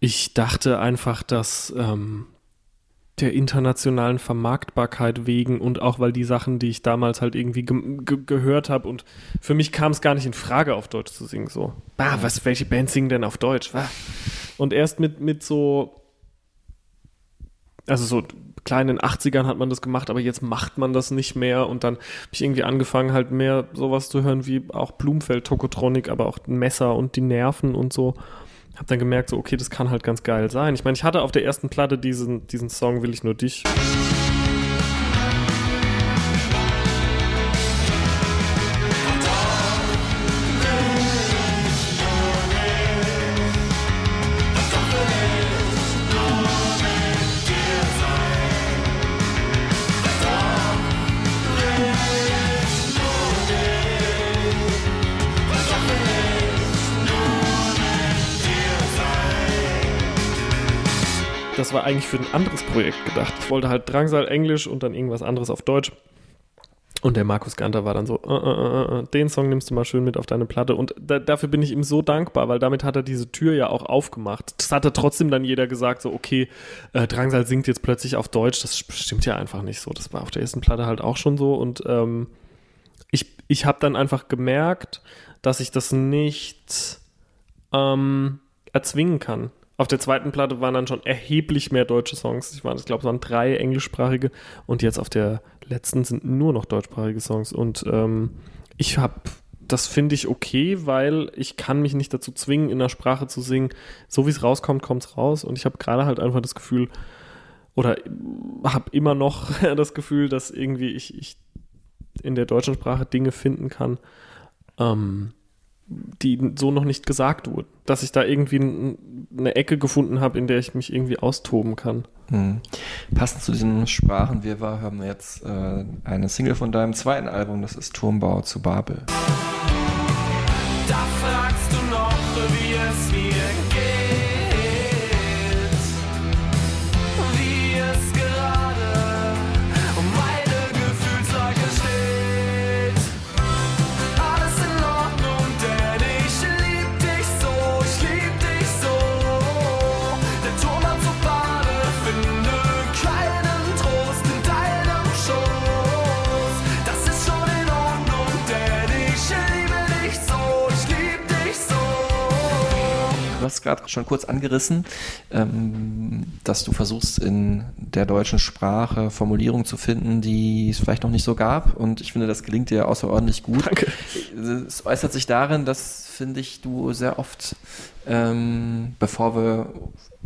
ich dachte einfach, dass ähm, der internationalen Vermarktbarkeit wegen und auch weil die Sachen, die ich damals halt irgendwie ge ge gehört habe und für mich kam es gar nicht in Frage, auf Deutsch zu singen. So, bah, was, welche Bands singen denn auf Deutsch? Bah. Und erst mit, mit so, also so klar in den 80ern hat man das gemacht, aber jetzt macht man das nicht mehr und dann habe ich irgendwie angefangen halt mehr sowas zu hören wie auch Blumfeld, Tokotronic, aber auch Messer und die Nerven und so. Hab dann gemerkt, so okay, das kann halt ganz geil sein. Ich meine, ich hatte auf der ersten Platte diesen, diesen Song Will ich nur dich. Eigentlich für ein anderes Projekt gedacht. Ich wollte halt Drangsal Englisch und dann irgendwas anderes auf Deutsch. Und der Markus Ganter war dann so, äh, äh, äh, äh, den Song nimmst du mal schön mit auf deine Platte. Und da, dafür bin ich ihm so dankbar, weil damit hat er diese Tür ja auch aufgemacht. Das hatte trotzdem dann jeder gesagt, so, okay, äh, Drangsal singt jetzt plötzlich auf Deutsch. Das stimmt ja einfach nicht so. Das war auf der ersten Platte halt auch schon so. Und ähm, ich, ich habe dann einfach gemerkt, dass ich das nicht ähm, erzwingen kann. Auf der zweiten Platte waren dann schon erheblich mehr deutsche Songs. Ich, war- ich glaube, es waren drei englischsprachige und jetzt auf der letzten sind nur noch deutschsprachige Songs. Und ähm, ich habe, das finde ich okay, weil ich kann mich nicht dazu zwingen, in der Sprache zu singen. So wie es rauskommt, kommt es raus. Und ich habe gerade halt einfach das Gefühl, oder habe immer noch das Gefühl, dass irgendwie ich, ich in der deutschen Sprache Dinge finden kann, ähm, die so noch nicht gesagt wurden. Dass ich da irgendwie n- eine Ecke gefunden habe, in der ich mich irgendwie austoben kann. Hm. Passend zu diesem Sprachenwirrwarr haben wir jetzt äh, eine Single von deinem zweiten Album, das ist Turmbau zu Babel. Da fragst du noch, wie es mir geht, Gerade schon kurz angerissen, ähm, dass du versuchst in der deutschen Sprache Formulierungen zu finden, die es vielleicht noch nicht so gab. Und ich finde, das gelingt dir außerordentlich gut. Danke. Es äußert sich darin, dass, finde ich, du sehr oft, ähm, bevor wir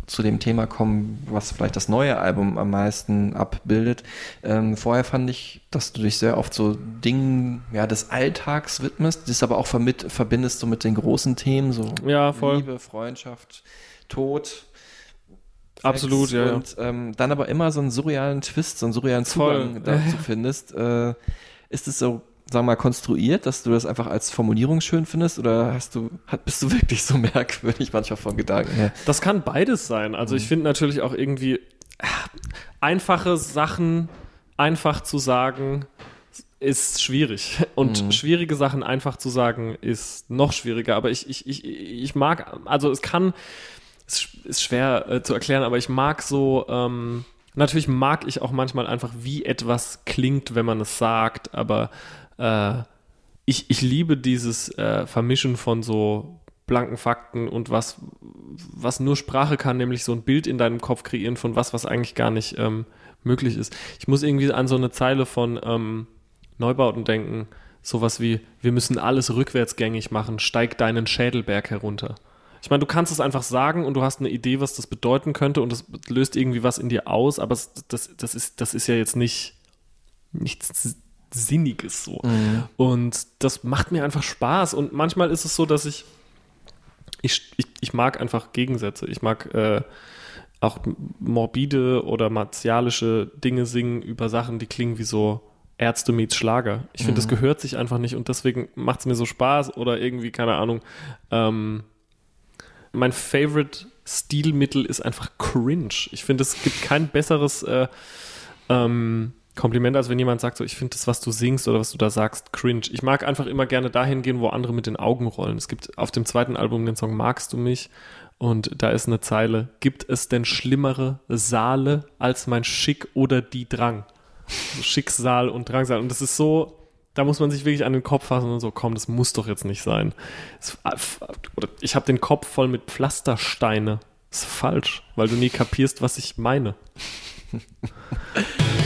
zu dem Thema kommen, was vielleicht das neue Album am meisten abbildet. Ähm, vorher fand ich, dass du dich sehr oft so Dingen ja, des Alltags widmest, das aber auch vermit, verbindest so mit den großen Themen, so Ja, voll. Liebe, Freundschaft, Tod. Absolut, ja. Und ähm, dann aber immer so einen surrealen Twist, so einen surrealen Voll. Zugang dazu findest. Äh, ist es so, sagen wir mal, konstruiert, dass du das einfach als Formulierung schön findest oder hast du, bist du wirklich so merkwürdig manchmal von Gedanken her? Das kann beides sein. Also ich finde natürlich auch irgendwie äh, einfache Sachen einfach zu sagen ist schwierig und schwierige Sachen einfach zu sagen ist noch schwieriger. Aber ich, ich, ich, ich mag, also es kann, es ist schwer äh, zu erklären, aber ich mag so, ähm, natürlich mag ich auch manchmal einfach, wie etwas klingt, wenn man es sagt, aber äh, ich, ich liebe dieses äh, Vermischen von so blanken Fakten und was, was nur Sprache kann, nämlich so ein Bild in deinem Kopf kreieren von was, was eigentlich gar nicht ähm, möglich ist. Ich muss irgendwie an so eine Zeile von ähm, Neubauten denken, sowas wie, wir müssen alles rückwärtsgängig machen, steig deinen Schädelberg herunter. Ich meine, du kannst es einfach sagen und du hast eine Idee, was das bedeuten könnte und das löst irgendwie was in dir aus, aber das, das, ist, das ist ja jetzt nicht nichts Sinniges so. Und das macht mir einfach Spaß und manchmal ist es so, dass ich ich, ich, ich mag einfach Gegensätze. Ich mag äh, auch morbide oder martialische Dinge singen über Sachen, die klingen wie so Ärzte meets Schlager. Ich finde, das gehört sich einfach nicht und deswegen macht es mir so Spaß oder irgendwie, keine Ahnung. Ähm, mein Favorite Stilmittel ist einfach cringe. Ich finde, es gibt kein besseres äh, ähm, Kompliment, als wenn jemand sagt, so, ich finde das, was du singst oder was du da sagst, cringe. Ich mag einfach immer gerne dahin gehen, wo andere mit den Augen rollen. Es gibt auf dem zweiten Album den Song Magst du mich? Und da ist eine Zeile, gibt es denn schlimmere Saale als mein Schick oder die Drang? Schicksal und Drangsal. Und das ist so, da muss man sich wirklich an den Kopf fassen und so, komm, das muss doch jetzt nicht sein. Oder ich habe den Kopf voll mit Pflastersteine. Das ist falsch, weil du nie kapierst, was ich meine.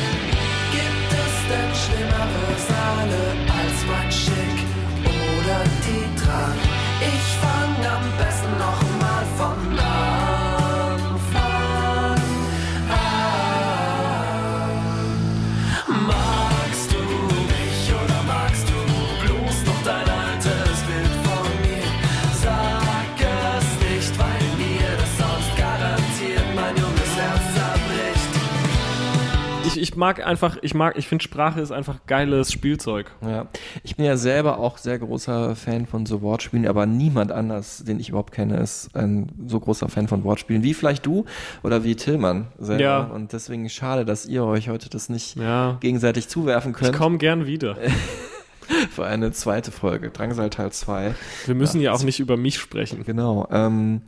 mag einfach, ich mag, ich finde Sprache ist einfach geiles Spielzeug. Ja, ich bin ja selber auch sehr großer Fan von so Wortspielen, aber niemand anders, den ich überhaupt kenne, ist ein so großer Fan von Wortspielen wie vielleicht du oder wie Tillmann selber. Ja. Und deswegen schade, dass ihr euch heute das nicht Ja. gegenseitig zuwerfen Ich könnt komme gern wieder. für eine zweite Folge, Drangsal Teil 2. Wir müssen ja, auch nicht über mich sprechen. Genau. Ähm,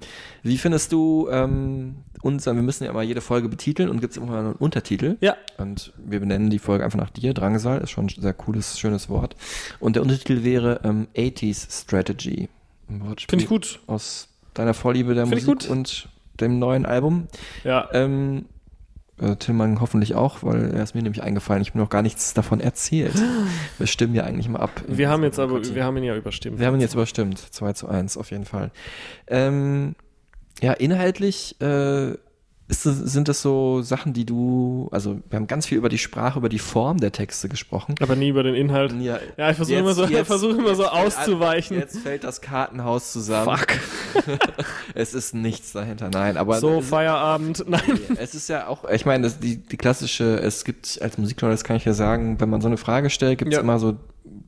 wie findest du ähm, uns, wir müssen ja immer jede Folge betiteln und gibt es immer einen Untertitel. Ja. Und wir benennen die Folge einfach nach dir. Drangsal ist schon ein sehr cooles, schönes Wort. Und der Untertitel wäre ähm, 80s Strategy. Finde ich gut. Aus deiner Vorliebe der Find Musik und dem neuen Album. Ja. Ähm, äh, Tillmann hoffentlich auch, weil er ist mir nämlich eingefallen. Ich habe noch gar nichts davon erzählt. Wir stimmen ja eigentlich mal ab. Wir haben jetzt aber, wir haben ihn ja überstimmt. wir haben ihn jetzt überstimmt. 2 zu 1 auf jeden Fall. Ähm, ja, inhaltlich äh, ist das, sind das so Sachen, die du, also wir haben ganz viel über die Sprache, über die Form der Texte gesprochen. aber nie über den Inhalt. Ja, Ja, ich versuche immer so, jetzt- versuche immer so jetzt auszuweichen. Jetzt fällt das Kartenhaus zusammen. Fuck. es ist nichts dahinter, nein. Aber So, es, Feierabend. Nein. es ist ja auch, ich meine, die, die klassische, es gibt als Musikjournalist kann ich ja sagen, wenn man so eine Frage stellt, gibt es Ja. immer so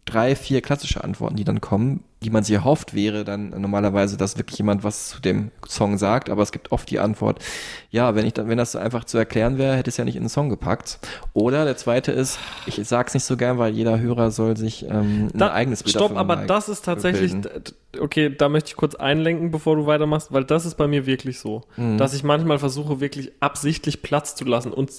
drei, vier klassische Antworten, die dann kommen, die man sich erhofft wäre, dann normalerweise, dass wirklich jemand was zu dem Song sagt, aber es gibt oft die Antwort, ja, wenn ich dann, wenn das so einfach zu erklären wäre, hätte es ja nicht in den Song gepackt. Oder der zweite ist, ich sag's nicht so gern, weil jeder Hörer soll sich ähm, ein Da, eigenes Bild Stopp, aber das ist tatsächlich, bilden. okay, da möchte ich kurz einlenken, bevor du weitermachst, weil das ist bei mir wirklich so, Mhm. dass ich manchmal versuche, wirklich absichtlich Platz zu lassen. Und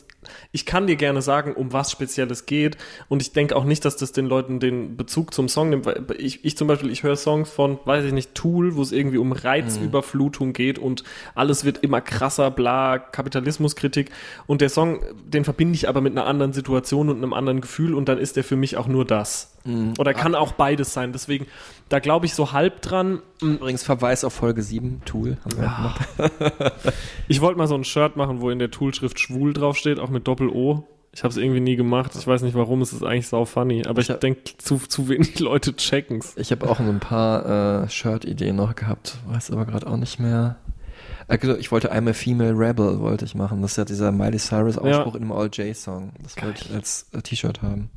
ich kann dir gerne sagen, um was speziell es geht. Und ich denke auch nicht, dass das den Leuten den Bezug zum Song nimmt. Weil ich, ich zum Beispiel, ich höre Songs von, weiß ich nicht, Tool, wo es irgendwie um Reizüberflutung geht und alles wird immer krasser, bla, Kapitalismuskritik. Und der Song, den verbinde ich aber mit einer anderen Situation und einem anderen Gefühl und dann ist der für mich auch nur das. Oder kann auch beides sein. Deswegen, da glaube ich so halb dran. Übrigens Verweis auf Folge 7, Tool. Haben wir gemacht. Ich wollte mal so ein Shirt machen, wo in der Toolschrift schwul draufsteht, auch mit Doppel-O. Ich habe es irgendwie nie gemacht. Ich weiß nicht warum, es ist eigentlich sau funny. Aber ich, hab- denke, zu, zu wenig Leute checken's. Ich habe auch so ein paar äh, Shirt-Ideen noch gehabt, weiß aber gerade auch nicht mehr. Genau, Ich wollte I'm a Female Rebel, wollte ich machen. Das ist ja dieser Miley Cyrus Ausspruch Ja. in einem All J-Song. Das wollte ich als äh, T-Shirt haben.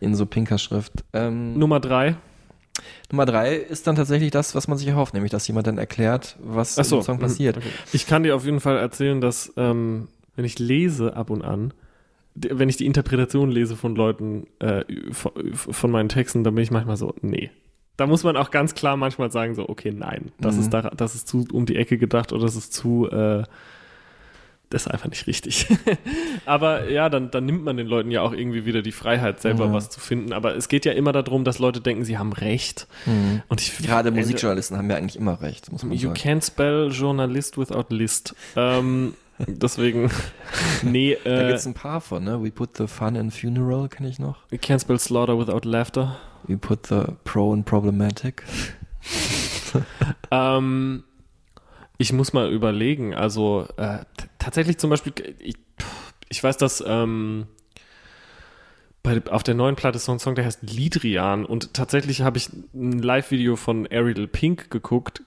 In so pinker Schrift. Ähm, Nummer drei. Nummer drei ist dann tatsächlich das, was man sich erhofft, nämlich dass jemand dann erklärt, was Ach so, im Song mhm, passiert. okay. Ich kann dir auf jeden Fall erzählen, dass ähm, wenn ich lese ab und an, wenn ich die Interpretation lese von Leuten, äh, von, von meinen Texten, dann bin ich manchmal so, nee. Da muss man auch ganz klar manchmal sagen, so, okay, nein, das, Mhm. ist, da, das ist zu um die Ecke gedacht oder das ist zu, äh, das ist einfach nicht richtig. Aber ja, dann, dann nimmt man den Leuten ja auch irgendwie wieder die Freiheit, selber Ja. was zu finden. Aber es geht ja immer darum, dass Leute denken, sie haben Recht. Mhm. Und ich Gerade Musikjournalisten haben ja eigentlich immer recht, muss man You sagen. can't spell Journalist without list. Ähm, deswegen, nee, Da äh, gibt's ein paar von, ne? We put the fun in funeral, kenne ich noch. you can't spell slaughter without laughter. We put the pro in problematic. Ähm, ich muss mal überlegen, also äh, tatsächlich zum Beispiel, ich, ich weiß, dass ähm, bei, auf der neuen Platte ist so ein Song, der heißt Lidrian und tatsächlich habe ich ein Live-Video von Ariel Pink geguckt,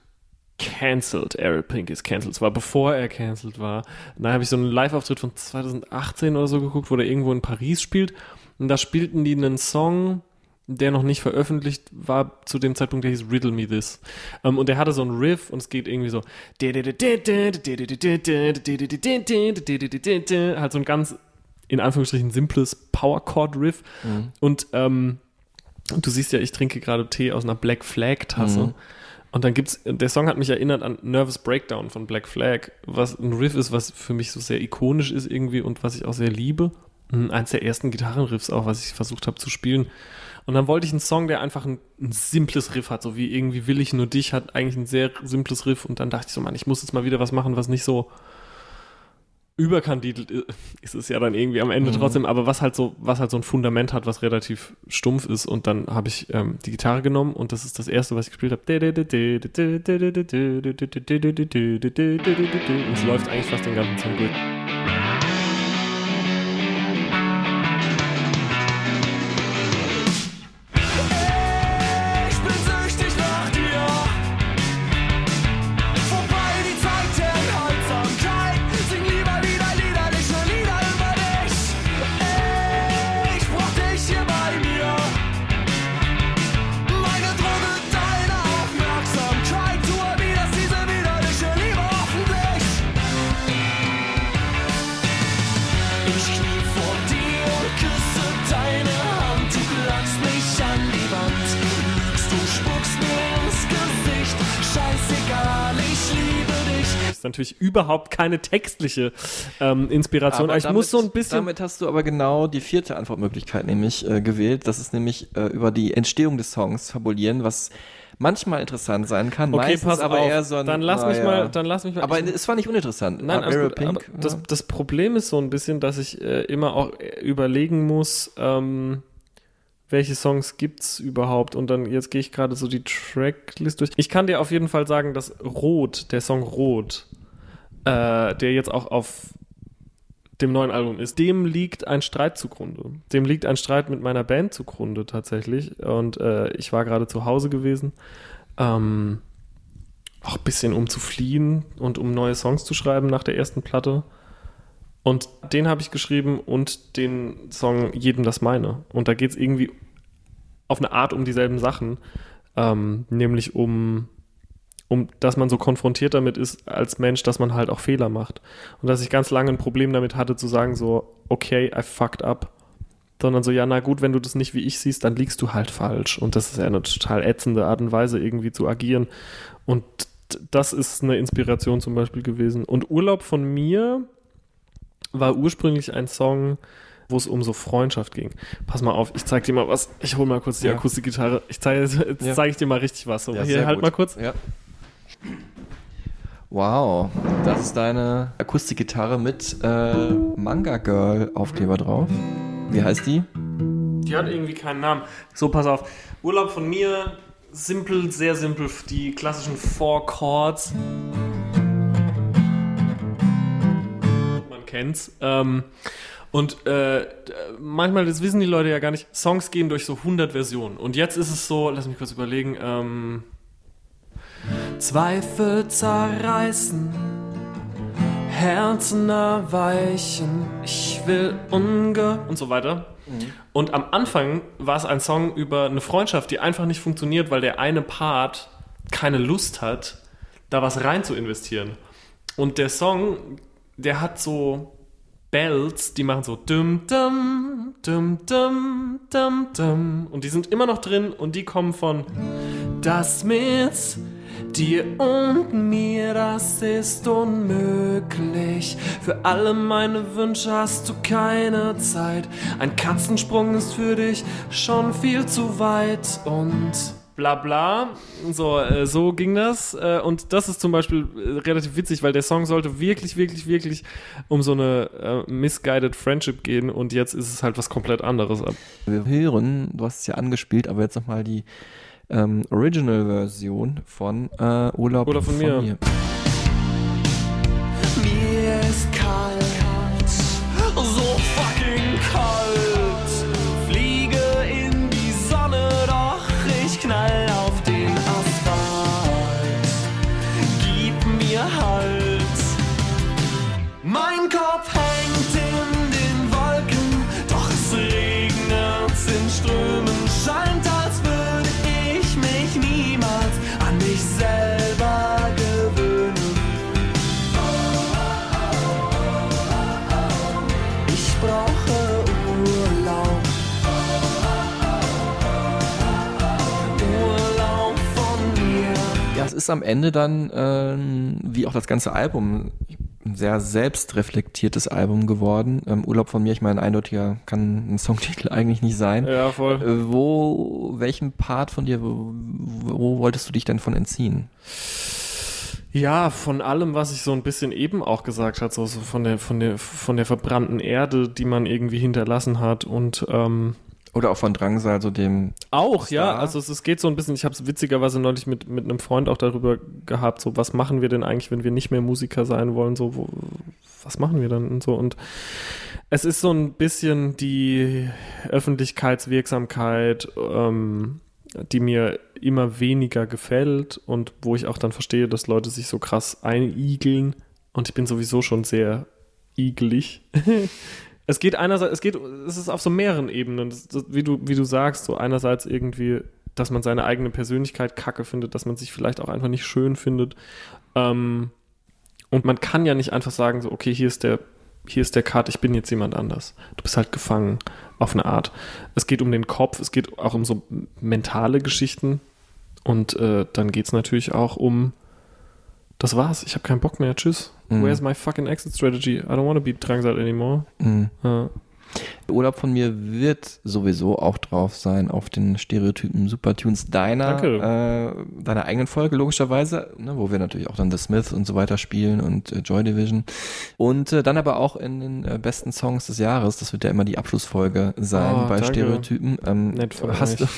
cancelled. Ariel Pink ist cancelled. Zwar bevor er cancelled war. Da habe ich so einen Live-Auftritt von 2018 oder so geguckt, wo der irgendwo in Paris spielt. Und da spielten die einen Song, der noch nicht veröffentlicht war zu dem Zeitpunkt, der hieß Riddle Me This. Ähm, und der hatte so einen Riff und es geht irgendwie so halt so ein ganz in Anführungsstrichen simples Power Chord Riff. Und ähm, du siehst ja, ich trinke gerade Tee aus einer Black Flag Tasse. Mhm. Und dann gibt's, der Song hat mich erinnert an Nervous Breakdown von Black Flag, was ein Riff ist, was für mich so sehr ikonisch ist irgendwie und was ich auch sehr liebe. Mhm, Eins der ersten Gitarrenriffs auch, was ich versucht habe zu spielen. Und dann wollte ich einen Song, der einfach ein, ein simples Riff hat, so wie irgendwie Will ich nur dich hat eigentlich ein sehr simples Riff. Und dann dachte ich so, Mann, ich muss jetzt mal wieder was machen, was nicht so überkandidelt i- ist es ja dann irgendwie am Ende Mhm. trotzdem, aber was halt so, was halt so ein Fundament hat, was relativ stumpf ist und dann habe ich ähm, die Gitarre genommen und das ist das erste, was ich gespielt habe. Und es läuft eigentlich fast den ganzen Song durch. Überhaupt keine textliche ähm, Inspiration, aber, ich damit, muss so ein bisschen. Damit hast du aber genau die vierte Antwortmöglichkeit nämlich äh, gewählt. Das ist nämlich äh, über die Entstehung des Songs fabulieren, was manchmal interessant sein kann. Okay, meistens pass aber auf. eher so ein, dann lass mich naja. mal, dann lass mich mal. Aber ich- es war nicht uninteressant. Nein, gut, Pink, aber das, das Problem ist so ein bisschen, dass ich äh, immer auch äh, überlegen muss, ähm, welche Songs gibt's überhaupt und dann jetzt gehe ich gerade so die Tracklist durch. Ich kann dir auf jeden Fall sagen, dass Rot, der Song Rot, äh, der jetzt auch auf dem neuen Album ist, dem liegt ein Streit zugrunde. Dem liegt ein Streit mit meiner Band zugrunde tatsächlich und äh, ich war gerade zu Hause gewesen. Ähm, auch ein bisschen um zu fliehen und um neue Songs zu schreiben nach der ersten Platte. Und den habe ich geschrieben und den Song Jedem das meine. Und da geht es irgendwie auf eine Art um dieselben Sachen, ähm, nämlich um, um, dass man so konfrontiert damit ist als Mensch, dass man halt auch Fehler macht. Und dass ich ganz lange ein Problem damit hatte zu sagen so, okay, I fucked up. Sondern so, ja, na gut, wenn du das nicht wie ich siehst, dann liegst du halt falsch. Und das ist ja eine total ätzende Art und Weise, irgendwie zu agieren. Und das ist eine Inspiration zum Beispiel gewesen. Und Urlaub von mir war ursprünglich ein Song, wo es um so Freundschaft ging. Pass mal auf, ich zeig dir mal was. Ich hol mal kurz die Ja. Akustikgitarre. Ich zeige, jetzt Ja. zeige ich dir mal richtig was. So, Ja, hier, halt gut. mal kurz. Ja. Wow, das ist deine Akustikgitarre mit äh, Manga Girl Aufkleber drauf. Wie heißt die? Die hat irgendwie keinen Namen. So, pass auf. Urlaub von mir, simpel, sehr simpel, die klassischen Four Chords. Man kennt's. Ähm, und äh, manchmal, das wissen die Leute ja gar nicht, Songs gehen durch so 100 Versionen. Und jetzt ist es so, lass mich kurz überlegen, ähm, Zweifel zerreißen, Herzen erweichen, ich will unge und so weiter. Und am Anfang war es ein Song über eine Freundschaft, die einfach nicht funktioniert, weil der eine Part keine Lust hat, da was rein zu investieren. Und der Song, der hat so Bells, die machen so dum dum dum dum dum dum und die sind immer noch drin und die kommen von das mit dir und mir, das ist unmöglich. Für alle meine Wünsche hast du keine Zeit. Ein Katzensprung ist für dich schon viel zu weit und bla bla. So, äh, so ging das. Äh, und das ist zum Beispiel äh, relativ witzig, weil der Song sollte wirklich, wirklich, wirklich um so eine äh, misguided Friendship gehen und jetzt ist es halt was komplett anderes. Wir hören, du hast es ja angespielt, aber jetzt nochmal die ähm, Original-Version von äh, Urlaub, Urlaub von mir. Mir ist kalt, ist am Ende dann, ähm, wie auch das ganze Album, ein sehr selbstreflektiertes Album geworden. Ähm, Urlaub von mir, ich meine, eindeutiger kann ein Songtitel eigentlich nicht sein. Ja, voll. Äh, wo, welchen Part von dir, wo, wo wolltest du dich denn von entziehen? Ja, von allem, was ich so ein bisschen eben auch gesagt hat, so, so von der von der von der verbrannten Erde, die man irgendwie hinterlassen hat und ähm, Oder auch von Drangsal, so dem auch, ja, Star. also es, es geht so ein bisschen, ich habe es witzigerweise neulich mit, mit einem Freund auch darüber gehabt, so was machen wir denn eigentlich, wenn wir nicht mehr Musiker sein wollen, so wo, was machen wir dann? Und so. Und es ist so ein bisschen die Öffentlichkeitswirksamkeit, ähm, die mir immer weniger gefällt und wo ich auch dann verstehe, dass Leute sich so krass einigeln. Und ich bin sowieso schon sehr igelig. es geht einerseits, es geht, es ist auf so mehreren Ebenen, das, das, wie du, wie du sagst, so einerseits irgendwie, dass man seine eigene Persönlichkeit kacke findet, dass man sich vielleicht auch einfach nicht schön findet. Ähm, und man kann ja nicht einfach sagen, so, okay, hier ist der, hier ist der Cut, ich bin jetzt jemand anders. Du bist halt gefangen auf eine Art. Es geht um den Kopf, es geht auch um so mentale Geschichten. Und äh, dann geht es natürlich auch um, das war's, ich habe keinen Bock mehr, tschüss. Mhm. Where's my fucking exit strategy? I don't want to be Drangsal anymore. Mhm. Ja. Urlaub von mir wird sowieso auch drauf sein auf den Stereotypen Supertunes deiner, äh, deiner eigenen Folge logischerweise, ne, wo wir natürlich auch dann The Smith und so weiter spielen und äh, Joy Division und äh, dann aber auch in den äh, besten Songs des Jahres. Das wird ja immer die Abschlussfolge sein Oh, bei danke. Stereotypen. Ähm, Nett von hast du, euch.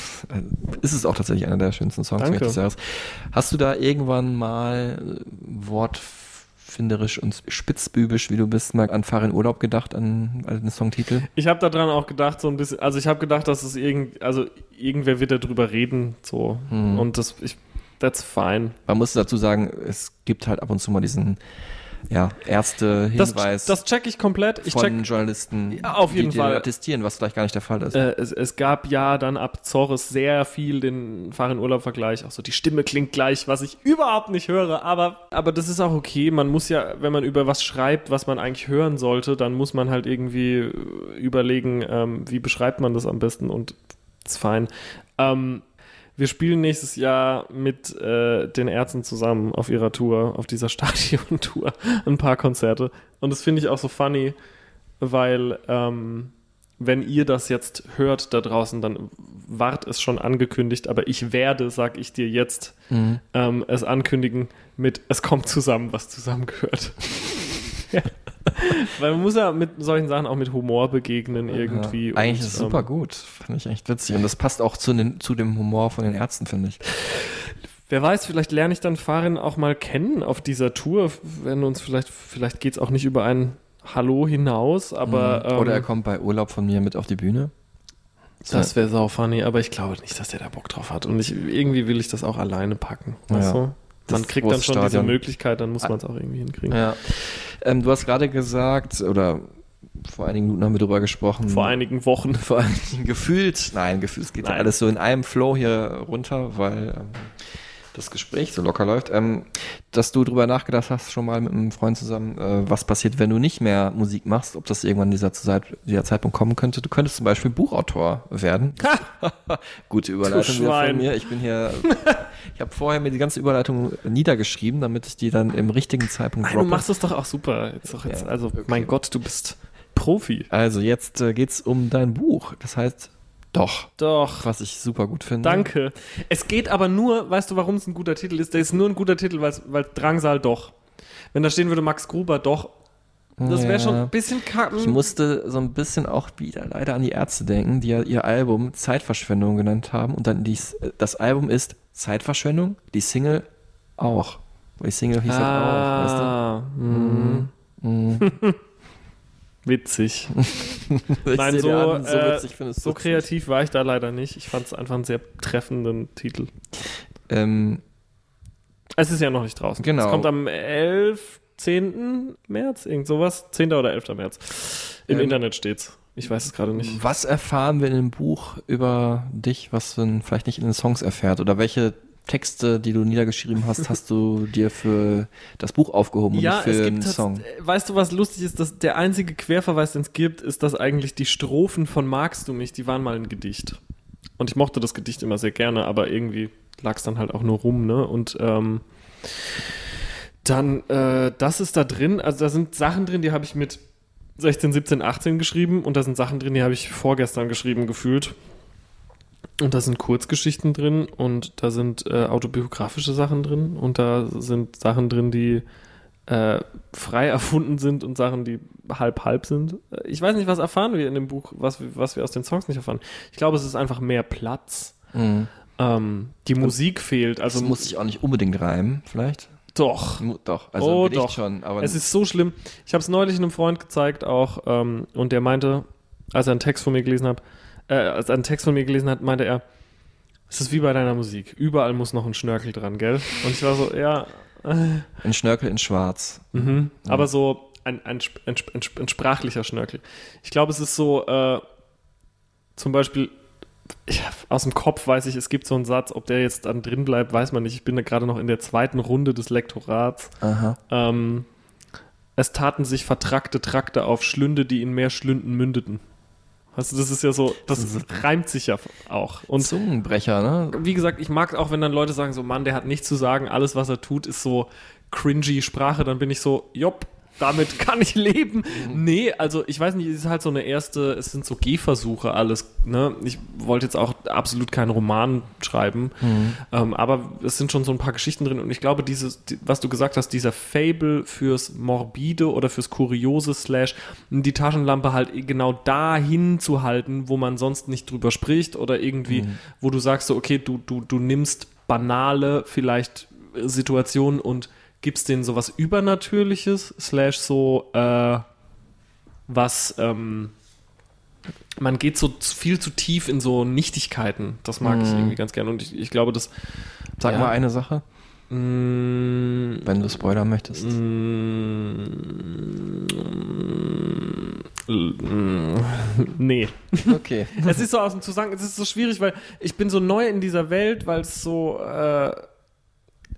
ist es auch tatsächlich einer der schönsten Songs Danke. des Jahres. Hast du da irgendwann mal äh, wortfinderisch und spitzbübisch, wie du bist, mal an Fahr in Urlaub gedacht, an, an den Songtitel? Ich habe daran auch gedacht, so ein bisschen, also ich habe gedacht, dass es irgend, also irgendwer wird darüber reden, so. Hm. Und das, ich, that's fine. Man muss dazu sagen, es gibt halt ab und zu mal diesen ja, erste Das, Hinweis das check ich komplett. Ich von check, Journalisten, Ja, auf jeden die dir Fall. attestieren, was vielleicht gar nicht der Fall ist. äh, es, es gab ja dann ab Zorres sehr viel den Fahr in Urlaub-Vergleich. Auch so, die Stimme klingt gleich, was ich überhaupt nicht höre. Aber, aber das ist auch okay. Man muss ja, wenn man über was schreibt, was man eigentlich hören sollte, dann muss man halt irgendwie äh, überlegen, ähm, wie beschreibt man das am besten und ist fein. Ähm, wir spielen nächstes Jahr mit äh, den Ärzten zusammen auf ihrer Tour, auf dieser Stadion-Tour, ein paar Konzerte. Und das finde ich auch so funny, weil ähm, wenn ihr das jetzt hört da draußen, dann wart es schon angekündigt, aber ich werde, sag ich dir jetzt, Mhm. ähm, es ankündigen mit, es kommt zusammen, was zusammengehört. ja. Weil man muss ja mit solchen Sachen auch mit Humor begegnen irgendwie. Ja, eigentlich und, ist es super ähm, gut. Fand ich echt witzig. Und das passt auch zu, den, zu dem Humor von den Ärzten, finde ich. Wer weiß, vielleicht lerne ich dann Farin auch mal kennen auf dieser Tour, wenn uns vielleicht, vielleicht geht es auch nicht über ein Hallo hinaus, aber Mhm. Oder er ähm, kommt bei Urlaub von mir mit auf die Bühne. das wäre sau funny, aber ich glaube nicht, dass der da Bock drauf hat. Und ich, irgendwie will ich das auch alleine packen. Ja. Man kriegt dann schon diese. Möglichkeit, dann muss man es auch irgendwie hinkriegen. Ja. Ähm, du hast gerade gesagt, oder vor einigen Minuten haben wir drüber gesprochen. Vor einigen Wochen. Vor einigen gefühlt, nein, gefühlt, es geht Nein. alles so in einem Flow hier runter, weil ähm, das Gespräch so locker läuft. Ähm, dass du drüber nachgedacht hast, schon mal mit einem Freund zusammen, äh, was passiert, wenn du nicht mehr Musik machst, ob das irgendwann dieser, Zeit, dieser Zeitpunkt kommen könnte. Du könntest zum Beispiel Buchautor werden. Gute Überleitung wieder von mir. Ich bin hier, ich habe vorher mir die ganze Überleitung niedergeschrieben, damit ich die dann im richtigen Zeitpunkt Ah, du machst es doch auch super. Jetzt doch jetzt, Ja, also, okay. mein Gott, du bist Profi. Also jetzt äh, geht's um dein Buch. Das heißt, doch, Doch. was ich super gut finde. Danke. Es geht aber nur, weißt du, warum es ein guter Titel ist? Der ist nur ein guter Titel, weil's- weil Drangsal doch. Wenn da stehen würde Max Gruber doch, das wäre Ja. schon ein bisschen kacken. Ich musste so ein bisschen auch wieder leider an die Ärzte denken, die ja ihr Album Zeitverschwendung genannt haben. Und dann dies, das Album ist Zeitverschwendung, die Single auch. Weil die Single hieß halt auch, weißt ah, mhm. du? Mhm. Witzig. Nein, so, an, so äh, witzig findest so kreativ war ich da leider nicht. Ich fand es einfach einen sehr treffenden Titel. Ähm, Es ist ja noch nicht draußen. Genau. Es kommt am 11., 10. März, irgend sowas. 10. oder 11. März. Im Ähm, Internet steht's. Ich weiß es gerade nicht. was erfahren wir in dem Buch über dich, was man vielleicht nicht in den Songs erfährt? Oder welche Texte, die du niedergeschrieben hast, hast du dir für das Buch aufgehoben und nicht für tats- Song? äh, Weißt du, was lustig ist? Dass der einzige Querverweis, den es gibt, ist, dass eigentlich die Strophen von Magst du mich, die waren mal ein Gedicht. Und ich mochte das Gedicht immer sehr gerne, aber irgendwie lag es dann halt auch nur rum, ne? Und ähm, dann, äh, das ist da drin, also da sind Sachen drin, die habe ich mit 16, 17, 18 geschrieben und da sind Sachen drin, die habe ich vorgestern geschrieben gefühlt. Und da sind Kurzgeschichten drin und da sind äh, autobiografische Sachen drin und da sind Sachen drin, die äh, frei erfunden sind und Sachen, die halb halb sind. Ich weiß nicht, was erfahren wir in dem Buch, was, wir- was wir aus den Songs nicht erfahren. Ich glaube, es ist einfach mehr Platz. Mhm. Ähm, die Musik fehlt. Also Also muss ich auch nicht unbedingt reimen, vielleicht? doch. Doch, also oh, doch. schon, aber es ist so schlimm. Ich habe es neulich einem Freund gezeigt auch ähm, und der meinte, als er einen Text von mir gelesen hat, äh, als er einen Text von mir gelesen hat, meinte er, es ist wie bei deiner Musik. Überall muss noch ein Schnörkel dran, gell? Und ich war so, ja, ein Schnörkel in Schwarz. Mhm. Aber so ein, ein, ein, ein, sp- ein sprachlicher Schnörkel. Ich glaube, es ist so, äh, zum Beispiel, ich, aus dem Kopf weiß ich, es gibt so einen Satz, ob der jetzt dann drin bleibt, weiß man nicht. Ich bin da gerade noch in der zweiten Runde des Lektorats. Aha. Ähm, es taten sich vertrackte Trakte auf Schlünde, die in mehr Schlünden mündeten. Du, das ist ja so, das reimt sich ja auch. Und Zungenbrecher, ne? wie gesagt, ich mag auch, wenn dann Leute sagen, so, Mann, der hat nichts zu sagen, alles, was er tut, ist so cringy Sprache, dann bin ich so, jopp, damit kann ich leben. Nee, also ich weiß nicht, es ist halt so eine erste, es sind so Gehversuche alles. Ne? Ich wollte jetzt auch absolut keinen Roman schreiben, ähm, aber es sind schon so ein paar Geschichten drin und ich glaube, dieses, die, was du gesagt hast, dieser Fable fürs Morbide oder fürs Kuriose slash die Taschenlampe halt genau dahin zu halten, wo man sonst nicht drüber spricht oder irgendwie, wo du sagst so, okay, du, du, du nimmst banale vielleicht Situationen und gibst denen sowas Übernatürliches, slash so, äh, was, ähm, man geht so viel zu tief in so Nichtigkeiten. Das mag ich Mhm. irgendwie ganz gerne. Und ich, ich glaube, das. Sag ja, mal eine Sache, Mm, wenn du spoilern möchtest. mm, nee. Okay. es ist so aus dem Zusammenhang, es ist so schwierig, weil ich bin so neu in dieser Welt, weil es so, äh,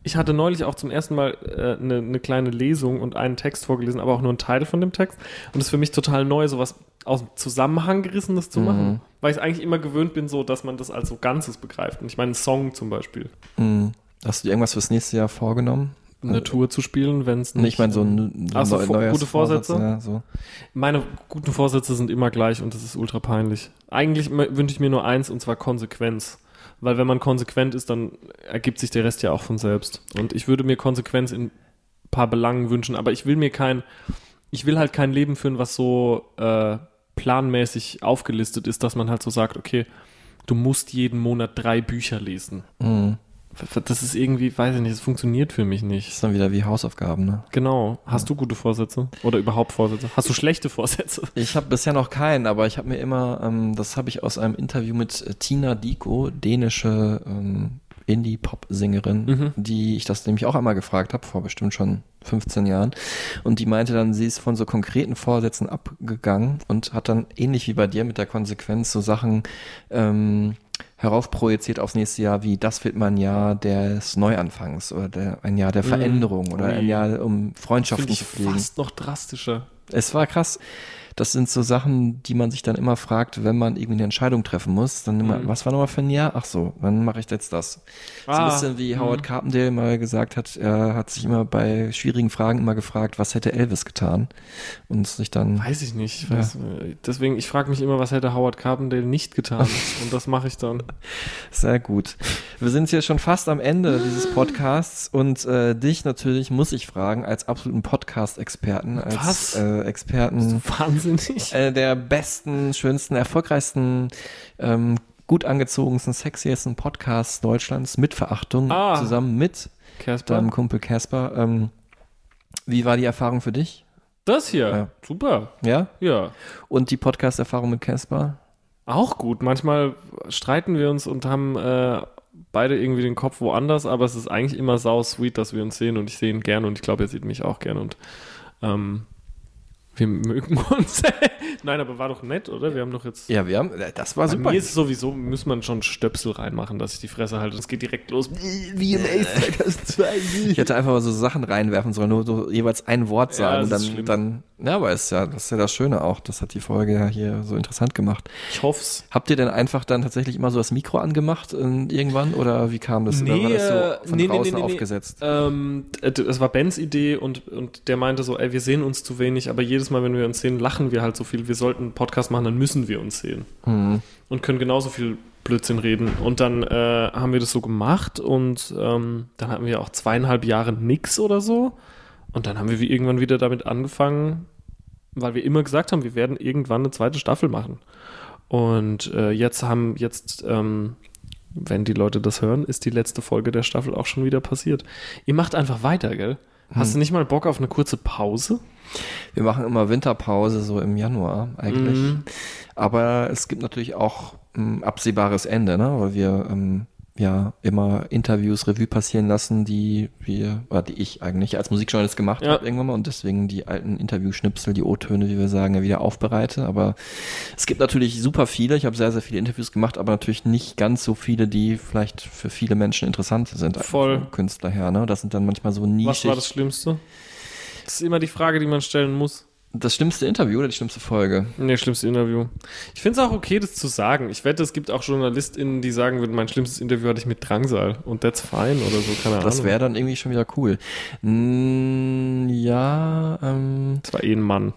ich hatte neulich auch zum ersten Mal äh, eine, eine kleine Lesung und einen Text vorgelesen, aber auch nur einen Teil von dem Text. Und es ist für mich total neu, sowas aus dem Zusammenhang gerissenes zu machen, weil ich eigentlich immer gewöhnt bin, so, dass man das als so Ganzes begreift. Und ich meine, einen Song zum Beispiel, Mhm. Hast du dir irgendwas fürs nächste Jahr vorgenommen? eine Tour zu spielen, wenn es Nee, ich meine so ein, so Ach so, neues gute Vorsätze? Vorsatz, Ja, so. Meine guten Vorsätze sind immer gleich und das ist ultra peinlich. Eigentlich wünsche ich mir nur eins und zwar Konsequenz. Weil wenn man konsequent ist, dann ergibt sich der Rest ja auch von selbst. Und ich würde mir Konsequenz in ein paar Belangen wünschen, aber ich will mir kein, ich will halt kein Leben führen, was so äh, planmäßig aufgelistet ist, dass man halt so sagt, okay, du musst jeden Monat drei Bücher lesen. Mhm. Das ist irgendwie, weiß ich nicht, das funktioniert für mich Das nicht. ist dann wieder wie Hausaufgaben, ne? Genau. Hast du gute Vorsätze? Oder überhaupt Vorsätze? Hast du schlechte Vorsätze? Ich habe bisher noch keinen, aber ich habe mir immer, ähm, das habe ich aus einem Interview mit äh, Tina Diko, dänische ähm, Indie-Pop-Sängerin, Mhm. die ich das nämlich auch einmal gefragt habe, vor bestimmt schon 15 Jahren. Und die meinte dann, sie ist von so konkreten Vorsätzen abgegangen und hat dann ähnlich wie bei dir mit der Konsequenz so Sachen ähm, heraufprojiziert aufs nächste Jahr, wie das wird mein Jahr des Neuanfangs oder der, ein Jahr der Veränderung oder ein. Jahr, um Freundschaften zu pflegen. fast noch drastischer. Es war krass. Das sind so Sachen, die man sich dann immer fragt, wenn man irgendwie eine Entscheidung treffen muss. Dann immer, Mhm. was war nochmal für ein Jahr? Ach so, dann mache ich jetzt das. so ein Ah, bisschen wie mhm. Howard Carpendale mal gesagt hat, er hat sich immer bei schwierigen Fragen immer gefragt, was hätte Elvis getan? Und sich dann, Weiß ich nicht. Ich weiß, Deswegen, ich frage mich immer, was hätte Howard Carpendale nicht getan? Und das mache ich dann. sehr gut. Wir sind hier schon fast am Ende dieses Podcasts und äh, dich natürlich muss ich fragen, als absoluten Podcast-Experten, als? Äh, Experten. Einer der besten, schönsten, erfolgreichsten, ähm, gut angezogensten, sexiesten Podcasts Deutschlands mit Verachtung Ah. zusammen mit Casper. deinem Kumpel Casper. Ähm, wie war die Erfahrung für dich? Das hier. Ja. Super. Ja? Ja. Und die Podcast-Erfahrung mit Casper? Auch gut. Manchmal streiten wir uns und haben äh, beide irgendwie den Kopf woanders, aber es ist eigentlich immer sau sweet, dass wir uns sehen und ich sehe ihn gerne und ich glaube, er sieht mich auch gerne und ähm, wir mögen uns. Nein, aber war doch nett, oder? Wir haben doch jetzt. Ja, wir haben, das war Bei super. mir ist es sowieso, muss man schon Stöpsel reinmachen, dass ich die Fresse halte. Es geht direkt los. Ich hätte einfach mal so Sachen reinwerfen sollen, nur so jeweils ein Wort Ja, sagen. das ist dann, dann, ja, aber ist ja, das ist ja das Schöne auch. Das hat die Folge ja hier so interessant gemacht. Ich hoff's. Habt ihr denn einfach dann tatsächlich immer so das Mikro angemacht äh, irgendwann oder wie kam das? Oder war das äh, so von nee, nee, draußen nee, nee, nee. aufgesetzt? Ähm, äh, es war Bens Idee und, und der meinte so, ey, wir sehen uns zu wenig, aber jedes Mal, wenn wir uns sehen, lachen wir halt so viel. Wir sollten einen Podcast machen, dann müssen wir uns sehen. Hm. Und können genauso viel Blödsinn reden. Und dann äh, haben wir das so gemacht und ähm, dann hatten wir auch zweieinhalb Jahre nix oder so. Und dann haben wir irgendwann wieder damit angefangen, weil wir immer gesagt haben, wir werden irgendwann eine zweite Staffel machen. Und äh, jetzt haben, jetzt, ähm, wenn die Leute das hören, ist die letzte Folge der Staffel auch schon wieder passiert. Ihr macht einfach weiter, gell? Hast du nicht mal Bock auf eine kurze Pause? Wir machen immer Winterpause so im Januar eigentlich. Mhm. Aber es gibt natürlich auch ein absehbares Ende, ne? weil wir ähm, ja immer Interviews Revue passieren lassen, die wir, oder die ich eigentlich als Musikjournalist gemacht Ja. habe irgendwann mal und deswegen die alten Interviewschnipsel, die O-Töne, wie wir sagen, ja wieder aufbereite. Aber es gibt natürlich super viele. Ich habe sehr, sehr viele Interviews gemacht, aber natürlich nicht ganz so viele, die vielleicht für viele Menschen interessant sind. Voll. Künstler her, ne? Das sind dann manchmal so nischig. Was war das Schlimmste? Das ist immer die Frage, die man stellen muss. Das schlimmste Interview oder die schlimmste Folge? Nee, schlimmste Interview. Ich finde es auch okay, das zu sagen. Ich wette, es gibt auch JournalistInnen, die sagen würden, mein schlimmstes Interview hatte ich mit Drangsal und that's fine oder so, keine Ahnung. Das wäre dann irgendwie schon wieder cool. Mm, ja, ähm, Das war eh ein Mann.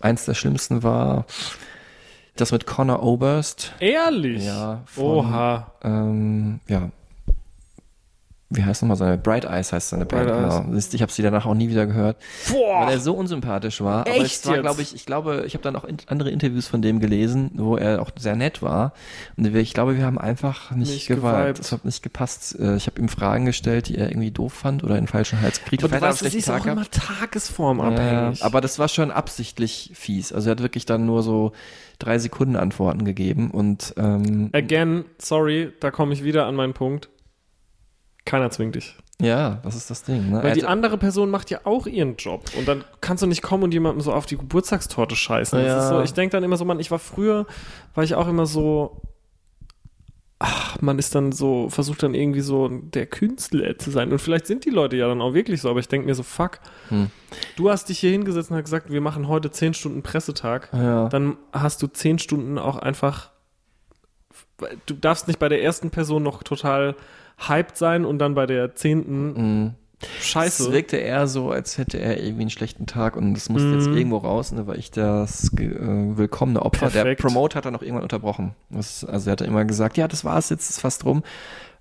eins der schlimmsten war das mit Connor Oberst. Ehrlich? Ja, von, Oha. Ähm, ja. Wie heißt nochmal seine? Bright Eyes heißt seine Band, Bright Eyes. genau. Ich habe sie danach auch nie wieder gehört. Boah. Weil er so unsympathisch war. aber Echt es war, glaube ich, ich glaube, ich habe dann auch in, andere Interviews von dem gelesen, wo er auch sehr nett war. Und ich glaube, wir haben einfach nicht, Nicht geweibt. Es hat nicht gepasst. Äh, Ich habe ihm Fragen gestellt, die er irgendwie doof fand oder in den falschen Hals gekriegt. Aber du weißt, einen ist auch Tag immer gehabt. tagesformabhängig. Ja, aber das war schon absichtlich fies. Also er hat wirklich dann nur so drei Sekunden Antworten gegeben und ähm, Again, sorry, da komme ich wieder an meinen Punkt. Keiner zwingt dich. ja, das ist das Ding. Ne? Weil die hat- andere Person macht ja auch ihren Job. Und dann kannst du nicht kommen und jemandem so auf die Geburtstagstorte scheißen. Ja. so, ich denke dann immer so, man, ich war früher, war ich auch immer so, ach, man ist dann so, versucht dann irgendwie so der Künstler zu sein. Und vielleicht sind die Leute ja dann auch wirklich so, aber ich denke mir so, fuck, Hm. du hast dich hier hingesetzt und hast gesagt, wir machen heute 10 Stunden Pressetag. Ja. Dann hast du 10 Stunden auch einfach, du darfst nicht bei der ersten Person noch total hyped sein und dann bei der zehnten Mhm. Scheiße. Es wirkte eher so, als hätte er irgendwie einen schlechten Tag und das musste jetzt Mhm. irgendwo raus, ne, weil ich das äh, willkommene Opfer, der Perfekt. Promoter hat dann auch irgendwann unterbrochen. Das, also er hat dann immer gesagt, ja, das war's jetzt, ist fast rum.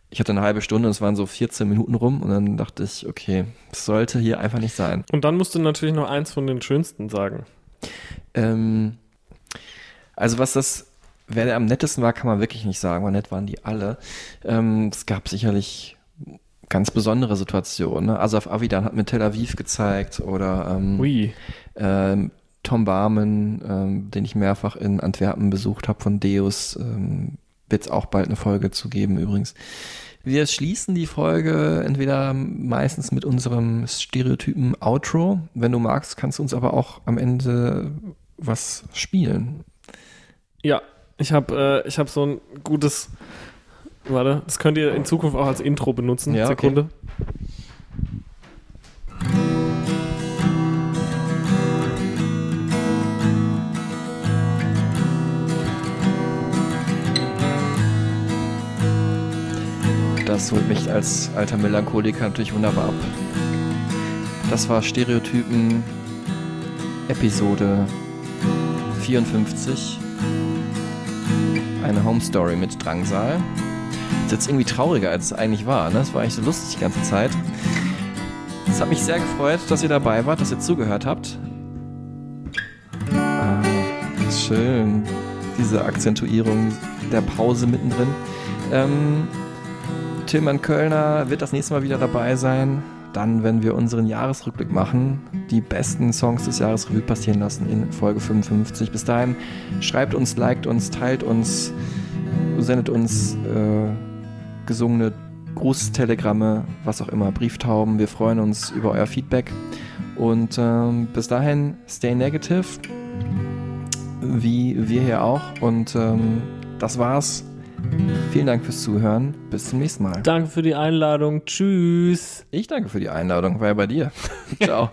Ich hatte eine halbe Stunde und es waren so 14 Minuten rum und dann dachte ich, okay, das sollte hier einfach nicht sein. Und dann musst du natürlich noch eins von den schönsten sagen. Ähm, also was das, wer der am nettesten war, kann man wirklich nicht sagen, weil nett waren die alle. Ähm, es gab sicherlich ganz besondere Situationen. Ne? Asaf Avidan hat mir Tel Aviv gezeigt oder ähm, Ui. ähm, Tom Barman, ähm, den ich mehrfach in Antwerpen besucht habe von Deus, ähm, wird es auch bald eine Folge zu geben übrigens. Wir schließen die Folge entweder meistens mit unserem Stereotypen Outro. Wenn du magst, kannst du uns aber auch am Ende was spielen. Ja, ich habe äh, ich hab so ein gutes. Warte, das könnt ihr in Zukunft auch als Intro benutzen. Ja, okay. Sekunde. Das holt mich als alter Melancholiker natürlich wunderbar ab. Das war Stereotypen Episode 54. Eine Home Story mit Drangsal. Das ist jetzt irgendwie trauriger, als es eigentlich war. Ne? Es war eigentlich so lustig die ganze Zeit. Es hat mich sehr gefreut, dass ihr dabei wart, dass ihr zugehört habt. Ah, schön. Diese Akzentuierung der Pause mittendrin. Ähm, Tilman Kölner wird das nächste Mal wieder dabei sein. Dann, wenn wir unseren Jahresrückblick machen, die besten Songs des Jahres Revue passieren lassen in Folge 55. Bis dahin, schreibt uns, liked uns, teilt uns, sendet uns äh, gesungene Grußtelegramme, was auch immer, Brieftauben. Wir freuen uns über euer Feedback. Und ähm, bis dahin, stay negative, wie wir hier auch. Und ähm, das war's. Vielen Dank fürs Zuhören. Bis zum nächsten Mal. Danke für die Einladung. Tschüss. Ich danke für die Einladung. War ja bei dir. Ciao.